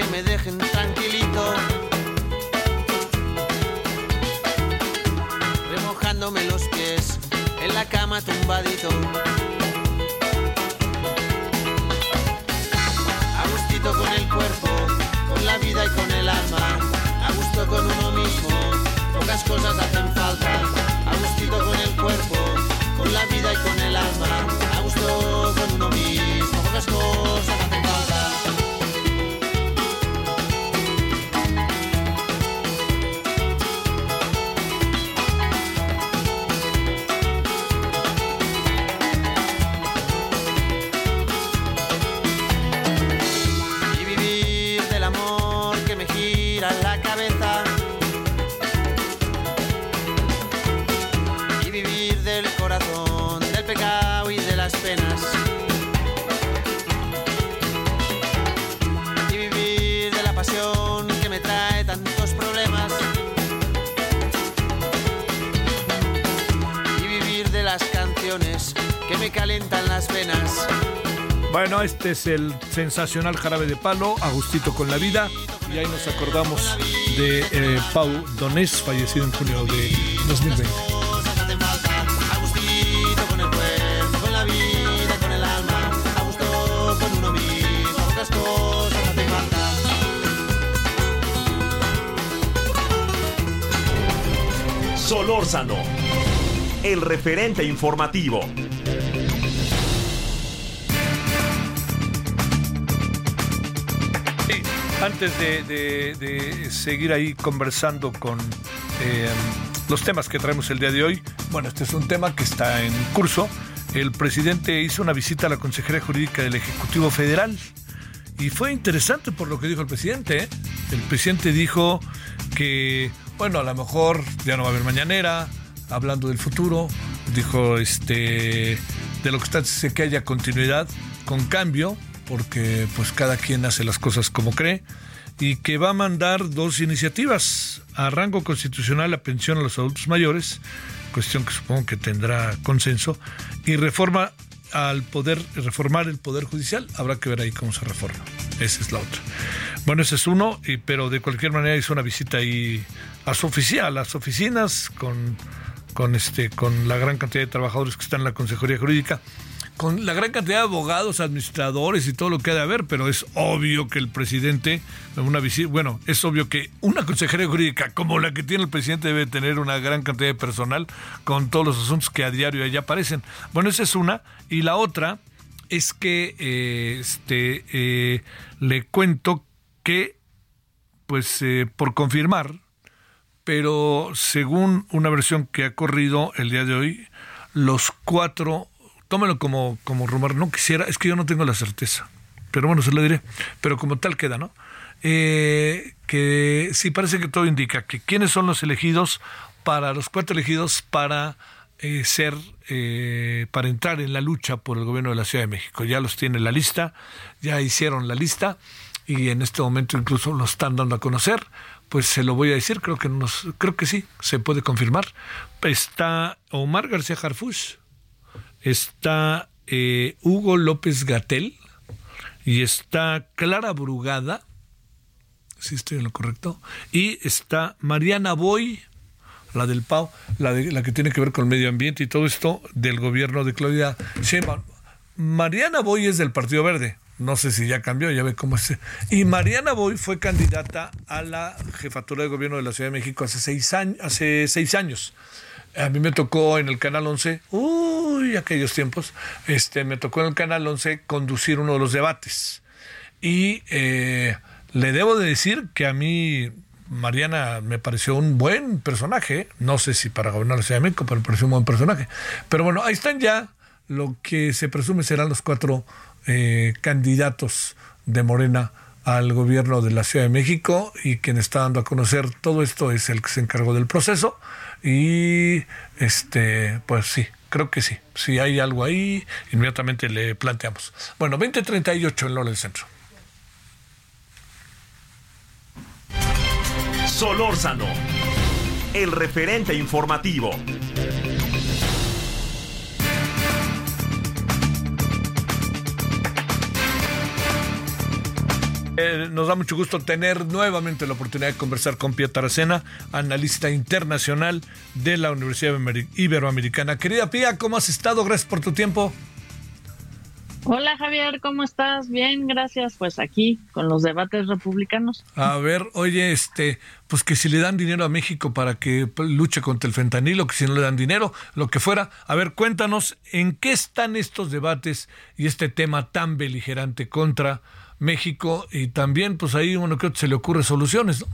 Que
me dejen tranquilito. Remojándome los pies en la cama tumbadito. A gustito con el cuerpo, con la vida y con el alma. A gusto con uno mismo, pocas cosas hacen falta. A gustito con el cuerpo, con la vida y con el alma. A gusto con uno mismo, pocas cosas venas.
Bueno, este es el sensacional jarabe de palo, Agustito con la vida. Y ahí nos acordamos de eh, Pau Donés, fallecido en julio de 2020.
Agustito con el cuerpo,
antes de, seguir ahí conversando con eh, los temas que traemos el día de hoy, bueno, este es un tema que está en curso. El presidente hizo una visita a la Consejería Jurídica del Ejecutivo Federal y fue interesante por lo que dijo el presidente. ¿eh? El presidente dijo que, bueno, a lo mejor ya no va a haber mañanera, hablando del futuro, dijo este de lo que está que haya continuidad con cambio, porque pues cada quien hace las cosas como cree, y que va a mandar dos iniciativas a rango constitucional la pensión a los adultos mayores, cuestión que supongo que tendrá consenso, y reforma al poder, reformar el poder judicial, habrá que ver ahí cómo se reforma. Esa es la otra. Bueno, ese es uno, pero de cualquier manera hizo una visita ahí a su oficina, a las oficinas con, con este, con la gran cantidad de trabajadores que están en la Consejería Jurídica, con la gran cantidad de abogados, administradores y todo lo que ha de haber, pero es obvio que el presidente, una bueno, es obvio que una consejería jurídica como la que tiene el presidente debe tener una gran cantidad de personal con todos los asuntos que a diario allá aparecen. Bueno, esa es una. Y la otra es que eh, este, eh, le cuento que, pues, eh, por confirmar, pero según una versión que ha corrido el día de hoy, los cuatro, tómelo como, como rumor, no quisiera, es que yo no tengo la certeza, pero bueno, se lo diré, pero como tal queda, ¿no? Eh, que sí parece que todo indica que quiénes son los elegidos para los cuatro elegidos para eh, ser eh, para entrar en la lucha por el gobierno de la Ciudad de México. Ya los tiene la lista, ya hicieron la lista y en este momento incluso lo están dando a conocer. Pues se lo voy a decir, creo que nos, creo que sí, se puede confirmar. Está Omar García Harfuch, está eh, Hugo López Gatel y está Clara Brugada, si estoy en lo correcto, y está Mariana Boy, la del PAO, la, de, la que tiene que ver con el medio ambiente y todo esto del gobierno de Claudia Sheinbaum. Mariana Boy es del Partido Verde, no sé si ya cambió, ya ve cómo es. Y Mariana Boy fue candidata a la jefatura de gobierno de la Ciudad de México hace seis años. Hace seis años. A mí me tocó en el Canal 11, uy, aquellos tiempos, este, me tocó en el Canal 11 conducir uno de los debates. Y eh, le debo de decir que a mí Mariana me pareció un buen personaje, no sé si para gobernar la Ciudad de México, pero me pareció un buen personaje. Pero bueno, ahí están ya lo que se presume serán los cuatro eh, candidatos de Morena al gobierno de la Ciudad de México y quien está dando a conocer todo esto es el que se encargó del proceso y este pues sí creo que sí. Si hay algo ahí inmediatamente le planteamos. Bueno 2038 en Lola del Centro.
Solórzano, el referente informativo.
Eh, nos da mucho gusto tener nuevamente la oportunidad de conversar con Pia Taracena, analista internacional de la Universidad Iberoamericana. Querida Pia, ¿cómo has estado? Gracias por tu tiempo.
Hola Javier, ¿cómo estás? Bien, gracias. Pues aquí con los debates republicanos.
A ver, oye, este, pues que si le dan dinero a México para que luche contra el fentanilo, que si no le dan dinero, lo que fuera. A ver, cuéntanos en qué están estos debates y este tema tan beligerante contra México y también, pues ahí uno creo que se le ocurre soluciones.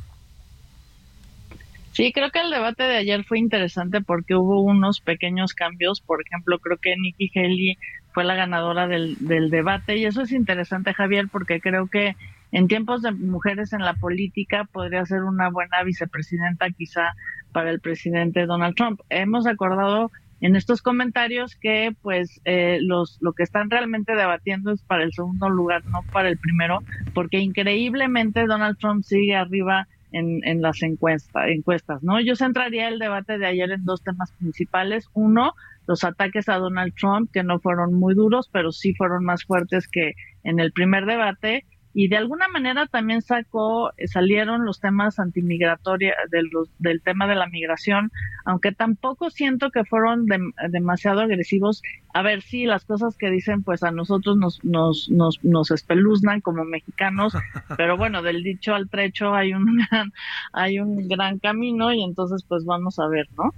Sí, creo que el debate de ayer fue interesante porque hubo unos pequeños cambios. Por ejemplo, creo que Nikki Haley fue la ganadora del, del debate y eso es interesante, Javier, porque creo que en tiempos de mujeres en la política podría ser una buena vicepresidenta quizá para el presidente Donald Trump. Hemos acordado en estos comentarios que pues eh, los lo que están realmente debatiendo es para el segundo lugar, no para el primero, porque increíblemente Donald Trump sigue arriba en, las encuestas, encuestas, ¿no? Yo centraría el debate de ayer en dos temas principales. Uno, los ataques a Donald Trump, que no fueron muy duros, pero sí fueron más fuertes que en el primer debate y de alguna manera también sacó, eh, salieron los temas antimigratorios del, del tema de la migración, aunque tampoco siento que fueron demasiado agresivos. A ver, sí, las cosas que dicen pues a nosotros nos, nos, nos, nos espeluznan como mexicanos, pero bueno, del dicho al trecho hay un hay un gran camino y entonces pues vamos a ver, ¿no?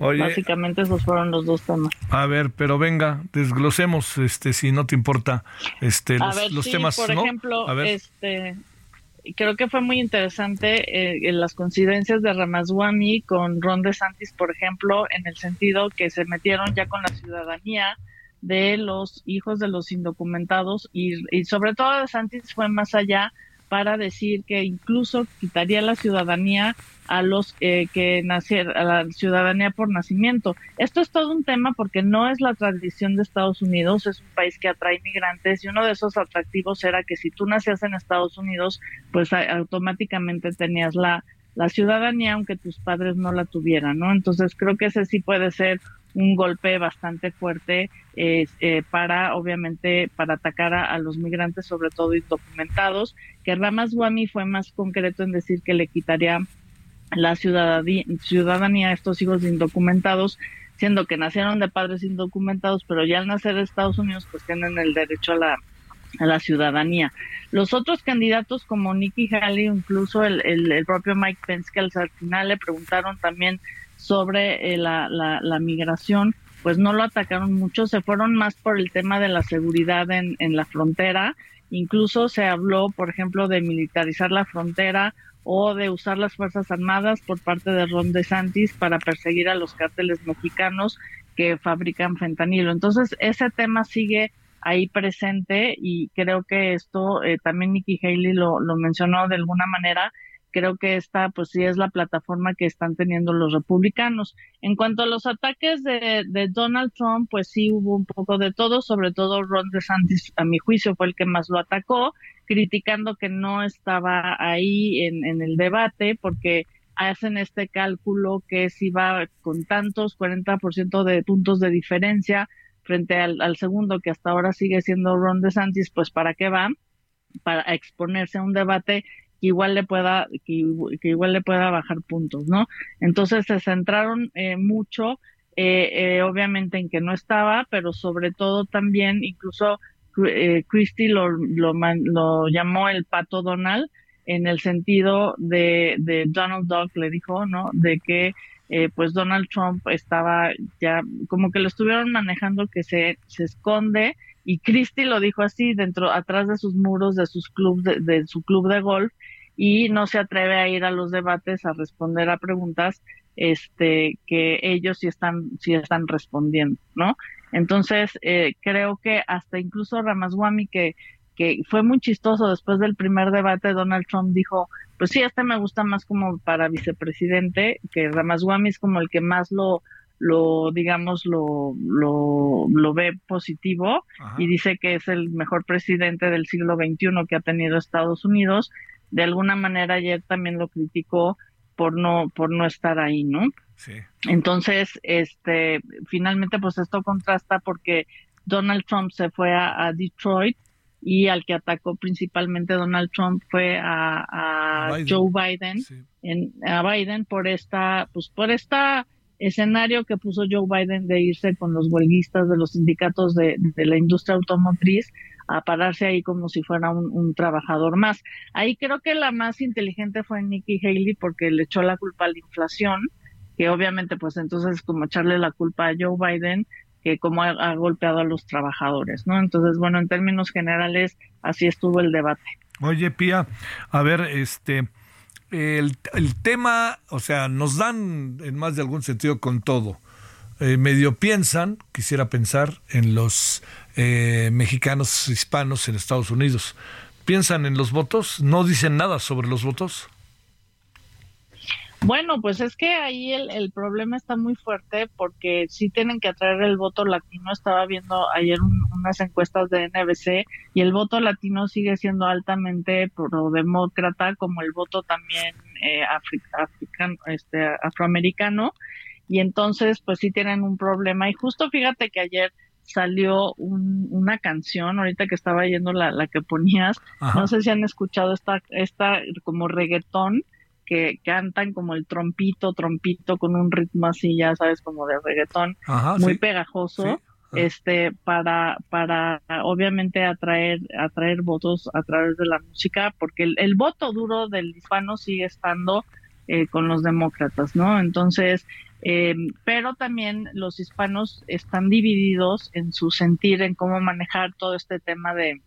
Básicamente esos fueron los dos temas.
A ver, pero venga, desglosemos, este, si no te importa, este, los, temas.
Por ejemplo, este, creo que fue muy interesante eh, las coincidencias de Ramaswamy con Ron DeSantis, por ejemplo, en el sentido que se metieron ya con la ciudadanía de los hijos de los indocumentados y, y sobre todo DeSantis fue más allá para decir que incluso quitaría la ciudadanía a los eh, que nacieron, a la ciudadanía por nacimiento. Esto es todo un tema porque no es la tradición de Estados Unidos, es un país que atrae migrantes y uno de esos atractivos era que si tú nacías en Estados Unidos, pues automáticamente tenías la, la ciudadanía aunque tus padres no la tuvieran, ¿no? Entonces creo que ese sí puede ser un golpe bastante fuerte eh, para, obviamente, para atacar a, los migrantes, sobre todo indocumentados, que Ramas Guami fue más concreto en decir que le quitaría la ciudadanía, a estos hijos indocumentados, siendo que nacieron de padres indocumentados, pero ya al nacer en Estados Unidos, pues tienen el derecho a la, a la ciudadanía. Los otros candidatos como Nikki Haley, incluso el, el, el propio Mike Pence, que al final le preguntaron también sobre eh, la, la, migración, pues no lo atacaron mucho, se fueron más por el tema de la seguridad en, en la frontera. Incluso se habló, por ejemplo, de militarizar la frontera o de usar las Fuerzas Armadas por parte de Ron DeSantis para perseguir a los cárteles mexicanos que fabrican fentanilo. Entonces, ese tema sigue ahí presente y creo que esto eh, también Nikki Haley lo, lo mencionó de alguna manera creo que esta pues sí es la plataforma que están teniendo los republicanos. En cuanto a los ataques de, Donald Trump, pues sí hubo un poco de todo, sobre todo Ron DeSantis, a mi juicio, fue el que más lo atacó, criticando que no estaba ahí en, en el debate porque hacen este cálculo que si va con tantos 40% de puntos de diferencia frente al, al segundo que hasta ahora sigue siendo Ron DeSantis, pues ¿para qué va? Para exponerse a un debate que igual le pueda que, igual le pueda bajar puntos, ¿no? Entonces se centraron eh, mucho, eh, eh, obviamente en que no estaba, pero sobre todo también incluso eh, Christie lo, lo, lo llamó el pato Donald en el sentido de, de Donald Duck le dijo, ¿no? De que eh, pues Donald Trump estaba ya como que lo estuvieron manejando que se, se esconde y Christie lo dijo así dentro atrás de sus muros de sus club de, su club de golf y no se atreve a ir a los debates a responder a preguntas este que ellos sí están sí están respondiendo no entonces eh, creo que hasta incluso Ramaswamy que que fue muy chistoso después del primer debate Donald Trump dijo pues sí este me gusta más como para vicepresidente que Ramaswamy es como el que más lo lo digamos lo, lo, lo ve positivo y dice que es el mejor presidente del siglo XXI que ha tenido Estados Unidos. De alguna manera ayer también lo criticó por no por no estar ahí, ¿no? Sí. Entonces, este, finalmente, pues esto contrasta porque Donald Trump se fue a, Detroit y al que atacó principalmente Donald Trump fue a, Joe Biden, en, a Biden por esta, pues por esta escenario que puso Joe Biden de irse con los huelguistas de los sindicatos de, la industria automotriz a pararse ahí como si fuera un, trabajador más. Ahí creo que la más inteligente fue Nikki Haley porque le echó la culpa a la inflación, que obviamente pues entonces es como echarle la culpa a Joe Biden que como ha, golpeado a los trabajadores, ¿no? Entonces, bueno, en términos generales, así estuvo el debate.
Oye, Pía, a ver, este, el, tema, o sea, nos dan en más de algún sentido con todo. Eh, medio piensan, quisiera pensar, en los eh, mexicanos hispanos en Estados Unidos. ¿Piensan en los votos? ¿No dicen nada sobre los votos?
Bueno, pues es que ahí el, el, problema está muy fuerte porque sí tienen que atraer el voto latino. Estaba viendo ayer unas encuestas de NBC y el voto latino sigue siendo altamente pro-demócrata, como el voto también eh, africano, este, afroamericano. Y entonces, pues sí tienen un problema. Y justo fíjate que ayer salió una canción, ahorita que estaba yendo la, la que ponías, no sé si han escuchado esta, esta como reggaetón que cantan como el trompito, trompito con un ritmo así, ya sabes, como de reggaetón, muy pegajoso. este para para obviamente atraer atraer votos a través de la música porque el, voto duro del hispano sigue estando eh, con los demócratas no entonces eh, pero también los hispanos están divididos en su sentir en cómo manejar todo este tema de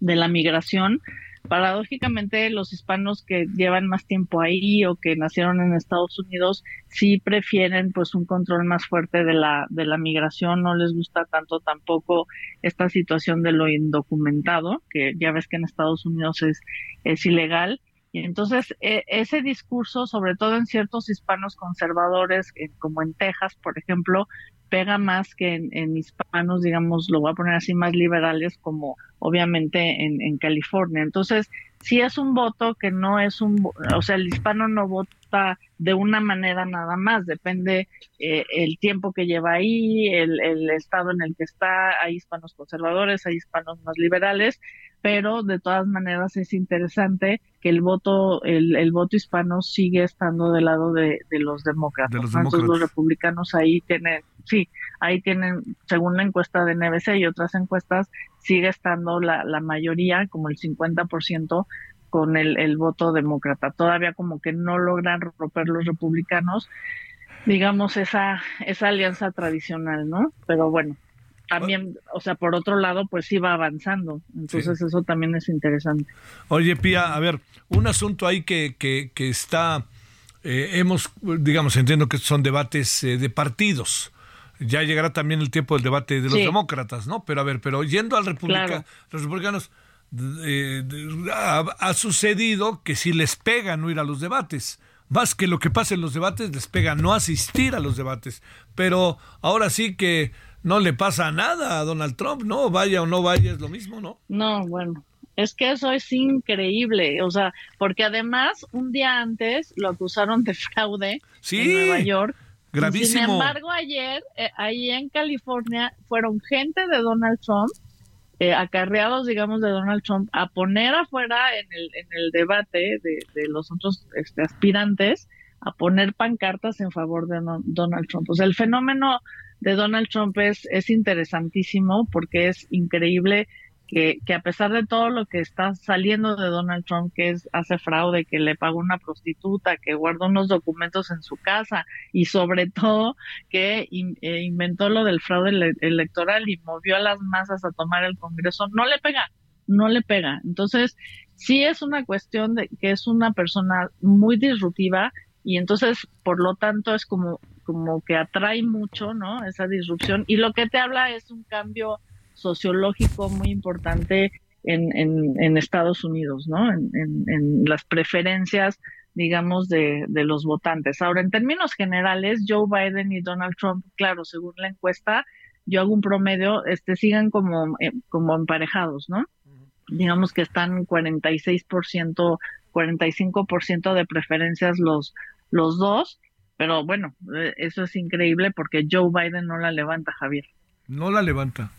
de la migración paradójicamente los hispanos que llevan más tiempo ahí o que nacieron en Estados Unidos sí prefieren pues un control más fuerte de la de la migración. No les gusta tanto tampoco esta situación de lo indocumentado que ya ves que en Estados Unidos es es ilegal entonces e, ese discurso sobre todo en ciertos hispanos conservadores eh, como en Texas por ejemplo pega más que en, hispanos, digamos, lo voy a poner así, más liberales, como obviamente en, en California. Entonces, si es un voto que no es un, o sea, el hispano no vota de una manera nada más, depende eh, el tiempo que lleva ahí, el, el estado en el que está, hay hispanos conservadores, hay hispanos más liberales, pero de todas maneras es interesante que el voto el, el voto hispano sigue estando del lado de, de los demócratas. De los, Entonces los republicanos ahí tienen, sí, ahí tienen, según la encuesta de NBC y otras encuestas, sigue estando la, la mayoría, como el 50%, con el, el voto demócrata. Todavía como que no logran romper los republicanos, digamos, esa, esa alianza tradicional, ¿no? Pero bueno, también, o sea, por otro lado, pues sí va avanzando. Entonces eso también es interesante.
Oye, Pía, a ver, un asunto ahí que, que, que está, eh, hemos, digamos, entiendo que son debates eh, de partidos. Ya llegará también el tiempo del debate de los demócratas, ¿no? Pero a ver, pero yendo al República, los republicanos, eh, ha, ha, sucedido que si les pega no ir a los debates. Más que lo que pasa en los debates, les pega no asistir a los debates. Pero ahora sí que no le pasa nada a Donald Trump, ¿no? Vaya o no vaya, es lo mismo, ¿no?
No, bueno, es que eso es increíble, o sea, porque además un día antes lo acusaron de fraude en Nueva York.
Gravísimo.
Sin embargo, ayer, eh, ahí en California, fueron gente de Donald Trump, eh, acarreados, digamos, de Donald Trump, a poner afuera en el, en el debate de, de los otros este, aspirantes, a poner pancartas en favor de Donald Trump. O sea, el fenómeno de Donald Trump es, es interesantísimo porque es increíble que, a pesar de todo lo que está saliendo de Donald Trump, que es hace fraude, que le pagó una prostituta, que guardó unos documentos en su casa y sobre todo que eh, inventó lo del fraude electoral y movió a las masas a tomar el Congreso, no le pega, no le pega. Entonces, sí es una cuestión de que es una persona muy disruptiva y entonces, por lo tanto, es como como que atrae mucho, ¿no? Esa disrupción. Y lo que te habla es un cambio sociológico muy importante en, en, Estados Unidos, ¿no? En, en, las preferencias, digamos, de, de, los votantes. Ahora, en términos generales, Joe Biden y Donald Trump, claro, según la encuesta, yo hago un promedio, este, sigan como, eh, como emparejados, ¿no? Digamos que están 46%, 45% de preferencias los, los dos pero bueno, eh, eso es increíble porque Joe Biden no la levanta, Javier.
No la levanta.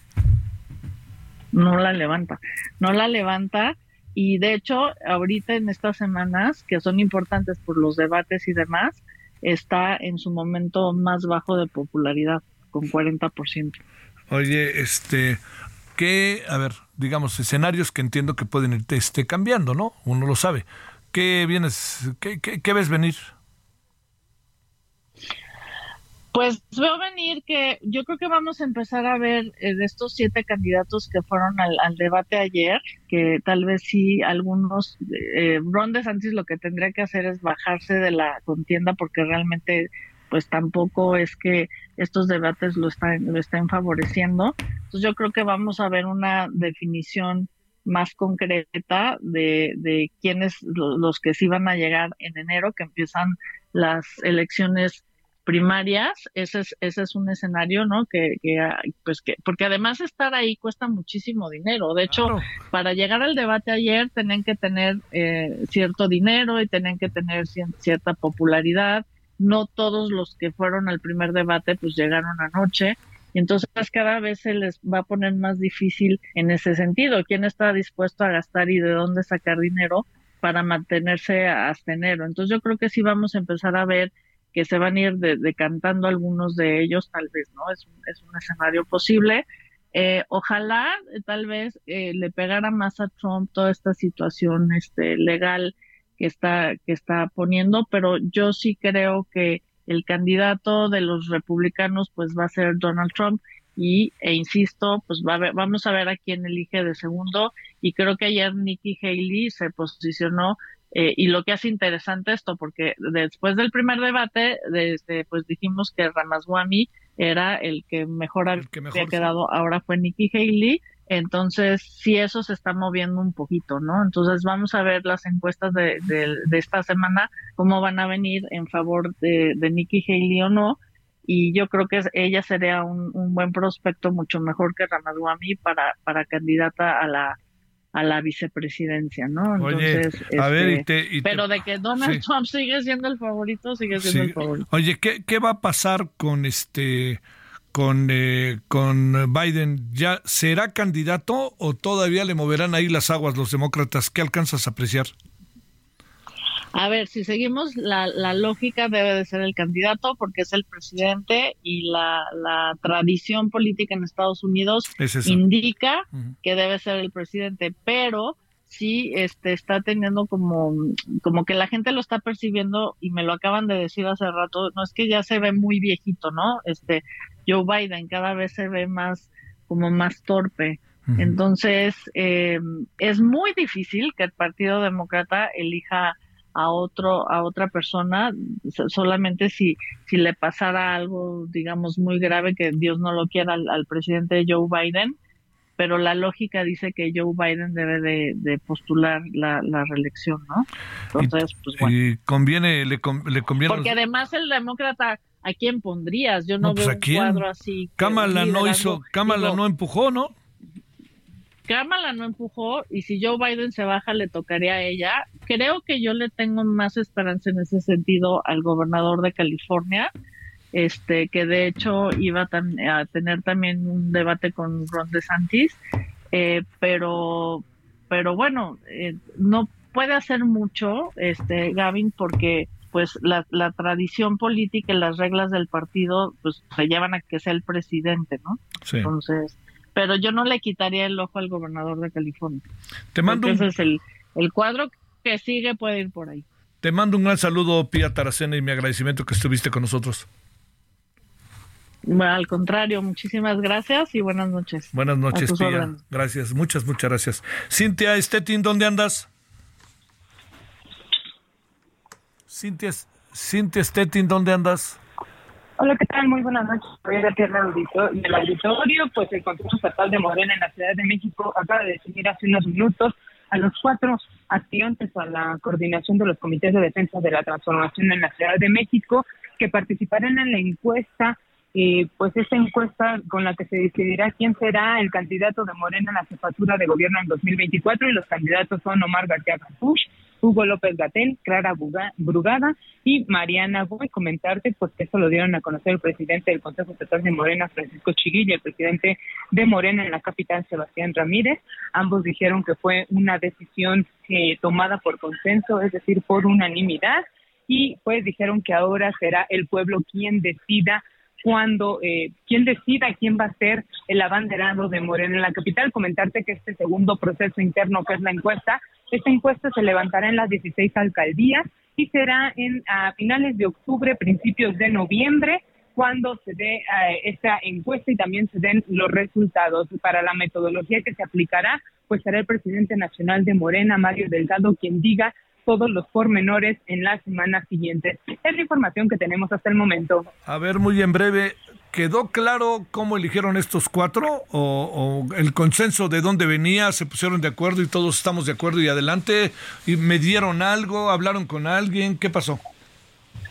No la levanta, no la levanta y de hecho ahorita en estas semanas que son importantes por los debates y demás, está en su momento más bajo de popularidad con 40%.
Oye, este, ¿qué, a ver, digamos, escenarios que entiendo que pueden ir este, cambiando, ¿no? Uno lo sabe. ¿Qué vienes, qué ves venir?
Pues veo venir que yo creo que vamos a empezar a ver eh, de estos siete candidatos que fueron al, debate ayer, que tal vez sí algunos, eh, Ron lo que tendría que hacer es bajarse de la contienda porque realmente pues tampoco es que estos debates lo están, lo estén favoreciendo. Entonces yo creo que vamos a ver una definición más concreta de, de quiénes los que sí van a llegar en enero, que empiezan las elecciones primarias, ese es, ese es un escenario, ¿no? Que, que, pues que, porque además estar ahí cuesta muchísimo dinero. De hecho, para llegar al debate ayer tenían que tener eh, cierto dinero y tenían que tener cierta popularidad. No todos los que fueron al primer debate pues llegaron anoche. Y entonces cada vez se les va a poner más difícil en ese sentido. ¿Quién está dispuesto a gastar y de dónde sacar dinero para mantenerse hasta enero? Entonces yo creo que sí vamos a empezar a ver que se van a ir decantando algunos de ellos, tal vez, ¿no? Es un, es un escenario posible. Eh, ojalá, eh, tal vez, eh, le pegara más a Trump toda esta situación este, legal que está, que está poniendo, pero yo sí creo que el candidato de los republicanos pues va a ser Donald Trump y e insisto pues va a vamos a ver a quién elige de segundo y creo que ayer Nikki Haley se posicionó eh, y lo que hace interesante esto, porque después del primer debate, desde, pues dijimos que Ramaswamy era el que mejor había quedado, ahora fue Nikki Haley, entonces sí eso se está moviendo un poquito, ¿no? Entonces vamos a ver las encuestas de, de, esta semana, cómo van a venir en favor de, de Nikki Haley o no, y yo creo que ella sería un, un buen prospecto mucho mejor que Ramaswamy para, para candidata a la a la vicepresidencia, ¿no?
Entonces, a ver,
este, pero de que Donald Trump sigue siendo el favorito, sigue siendo el favorito.
Oye, ¿qué, ¿qué, va a pasar con este con eh, con Biden? ¿Ya será candidato o todavía le moverán ahí las aguas los demócratas? ¿Qué alcanzas a apreciar?
A ver, si seguimos la, la, lógica debe de ser el candidato porque es el presidente y la, la tradición política en Estados Unidos indica que debe ser el presidente, pero sí este está teniendo como como que la gente lo está percibiendo y me lo acaban de decir hace rato, no es que ya se ve muy viejito, ¿no? Este Joe Biden cada vez se ve más como más torpe. Entonces, eh, es muy difícil que el Partido Demócrata elija a otro a otra persona solamente si si le pasara algo digamos muy grave que Dios no lo quiera al, presidente Joe Biden pero la lógica dice que Joe Biden debe de, postular la, reelección, ¿no? Entonces,
pues bueno. Y conviene, le, conviene.
Porque además el demócrata, ¿a quién pondrías? Yo no, pues, veo un cuadro así.
Kamala no hizo, no empujó, ¿no?
Kamala no empujó y si Joe Biden se baja le tocaría a ella. Creo que yo le tengo más esperanza en ese sentido al gobernador de California, este que de hecho iba a, tener también un debate con Ron DeSantis, eh, pero pero bueno, eh, no puede hacer mucho este Gavin porque pues la, la tradición política y las reglas del partido pues se llevan a que sea el presidente, ¿no? Entonces pero yo no le quitaría el ojo al gobernador de California.
Te mando
Entonces el, el cuadro que sigue puede ir por ahí.
Te mando un gran saludo, Pía Taracena, y mi agradecimiento que estuviste con nosotros.
Al contrario, muchísimas gracias y buenas noches.
Buenas noches, Pía. Gracias, muchas, muchas gracias. Cintia Estetin, ¿dónde andas? Cintia, Cintia Stettin, ¿dónde andas?
Hola, ¿qué tal? Muy buenas noches. Soy de Tierra del Auditorio. Pues el Consejo Estatal de Morena en la Ciudad de México acaba de definir hace unos minutos a los cuatro aspirantes a la coordinación de los comités de defensa de la transformación en la Ciudad de México que participarán en la encuesta. Eh, pues esta encuesta con la que se decidirá quién será el candidato de Morena a la jefatura de gobierno en 2024 y los candidatos son Omar García Capuch, Hugo López Gatel, Clara Brugada y Mariana Boy. Comentarte, pues que eso lo dieron a conocer el presidente del Consejo Estatal de Morena, Francisco Chiguilla, el presidente de Morena en la capital, Sebastián Ramírez. Ambos dijeron que fue una decisión eh, tomada por consenso, es decir, por unanimidad, y pues dijeron que ahora será el pueblo quien decida cuando eh, quién decida quién va a ser el abanderado de Morena en la capital. Comentarte que este segundo proceso interno, que es la encuesta, esta encuesta se levantará en las 16 alcaldías y será en a finales de octubre, principios de noviembre, cuando se dé eh, esta encuesta y también se den los resultados. Para la metodología que se aplicará, pues será el presidente nacional de Morena, Mario Delgado, quien diga todos los pormenores en la semana siguiente. Es la información que tenemos hasta el momento.
A ver, muy en breve, ¿quedó claro cómo eligieron estos cuatro? ¿O, el consenso de dónde venía? ¿Se pusieron de acuerdo y todos estamos de acuerdo y adelante? ¿Y ¿Me dieron algo? ¿Hablaron con alguien? ¿Qué pasó?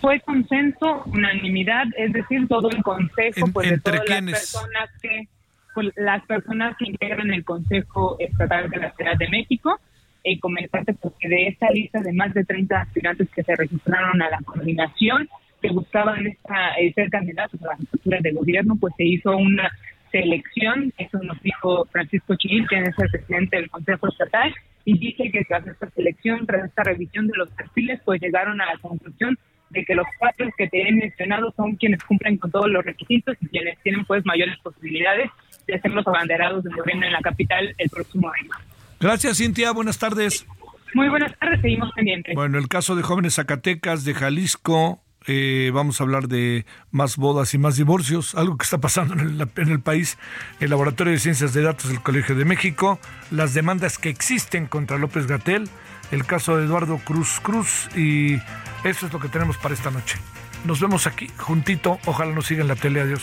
Fue consenso, unanimidad, es decir, todo el consejo, pues,
¿Entre
de todas las personas que pues, las personas que integran el Consejo Estatal de la Ciudad de México eh, comentarte porque de esta lista de más de 30 aspirantes que se registraron a la coordinación, que buscaban esta, eh, ser candidatos a las estructuras de gobierno, pues se hizo una selección, eso nos dijo Francisco Chil, quien es el presidente del Consejo Estatal, y dice que tras esta selección, tras esta revisión de los perfiles, pues llegaron a la conclusión de que los cuatro que te he mencionado son quienes cumplen con todos los requisitos y quienes tienen pues mayores posibilidades de ser los abanderados del gobierno en la capital el próximo año.
Gracias, Cintia. Buenas tardes.
Muy buenas tardes, seguimos pendientes.
Bueno, el caso de jóvenes Zacatecas, de Jalisco, eh, vamos a hablar de más bodas y más divorcios, algo que está pasando en el, en el, país, el Laboratorio de Ciencias de Datos del Colegio de México, las demandas que existen contra López Gatel, el caso de Eduardo Cruz Cruz y eso es lo que tenemos para esta noche. Nos vemos aquí juntito, ojalá nos siga en la tele, adiós.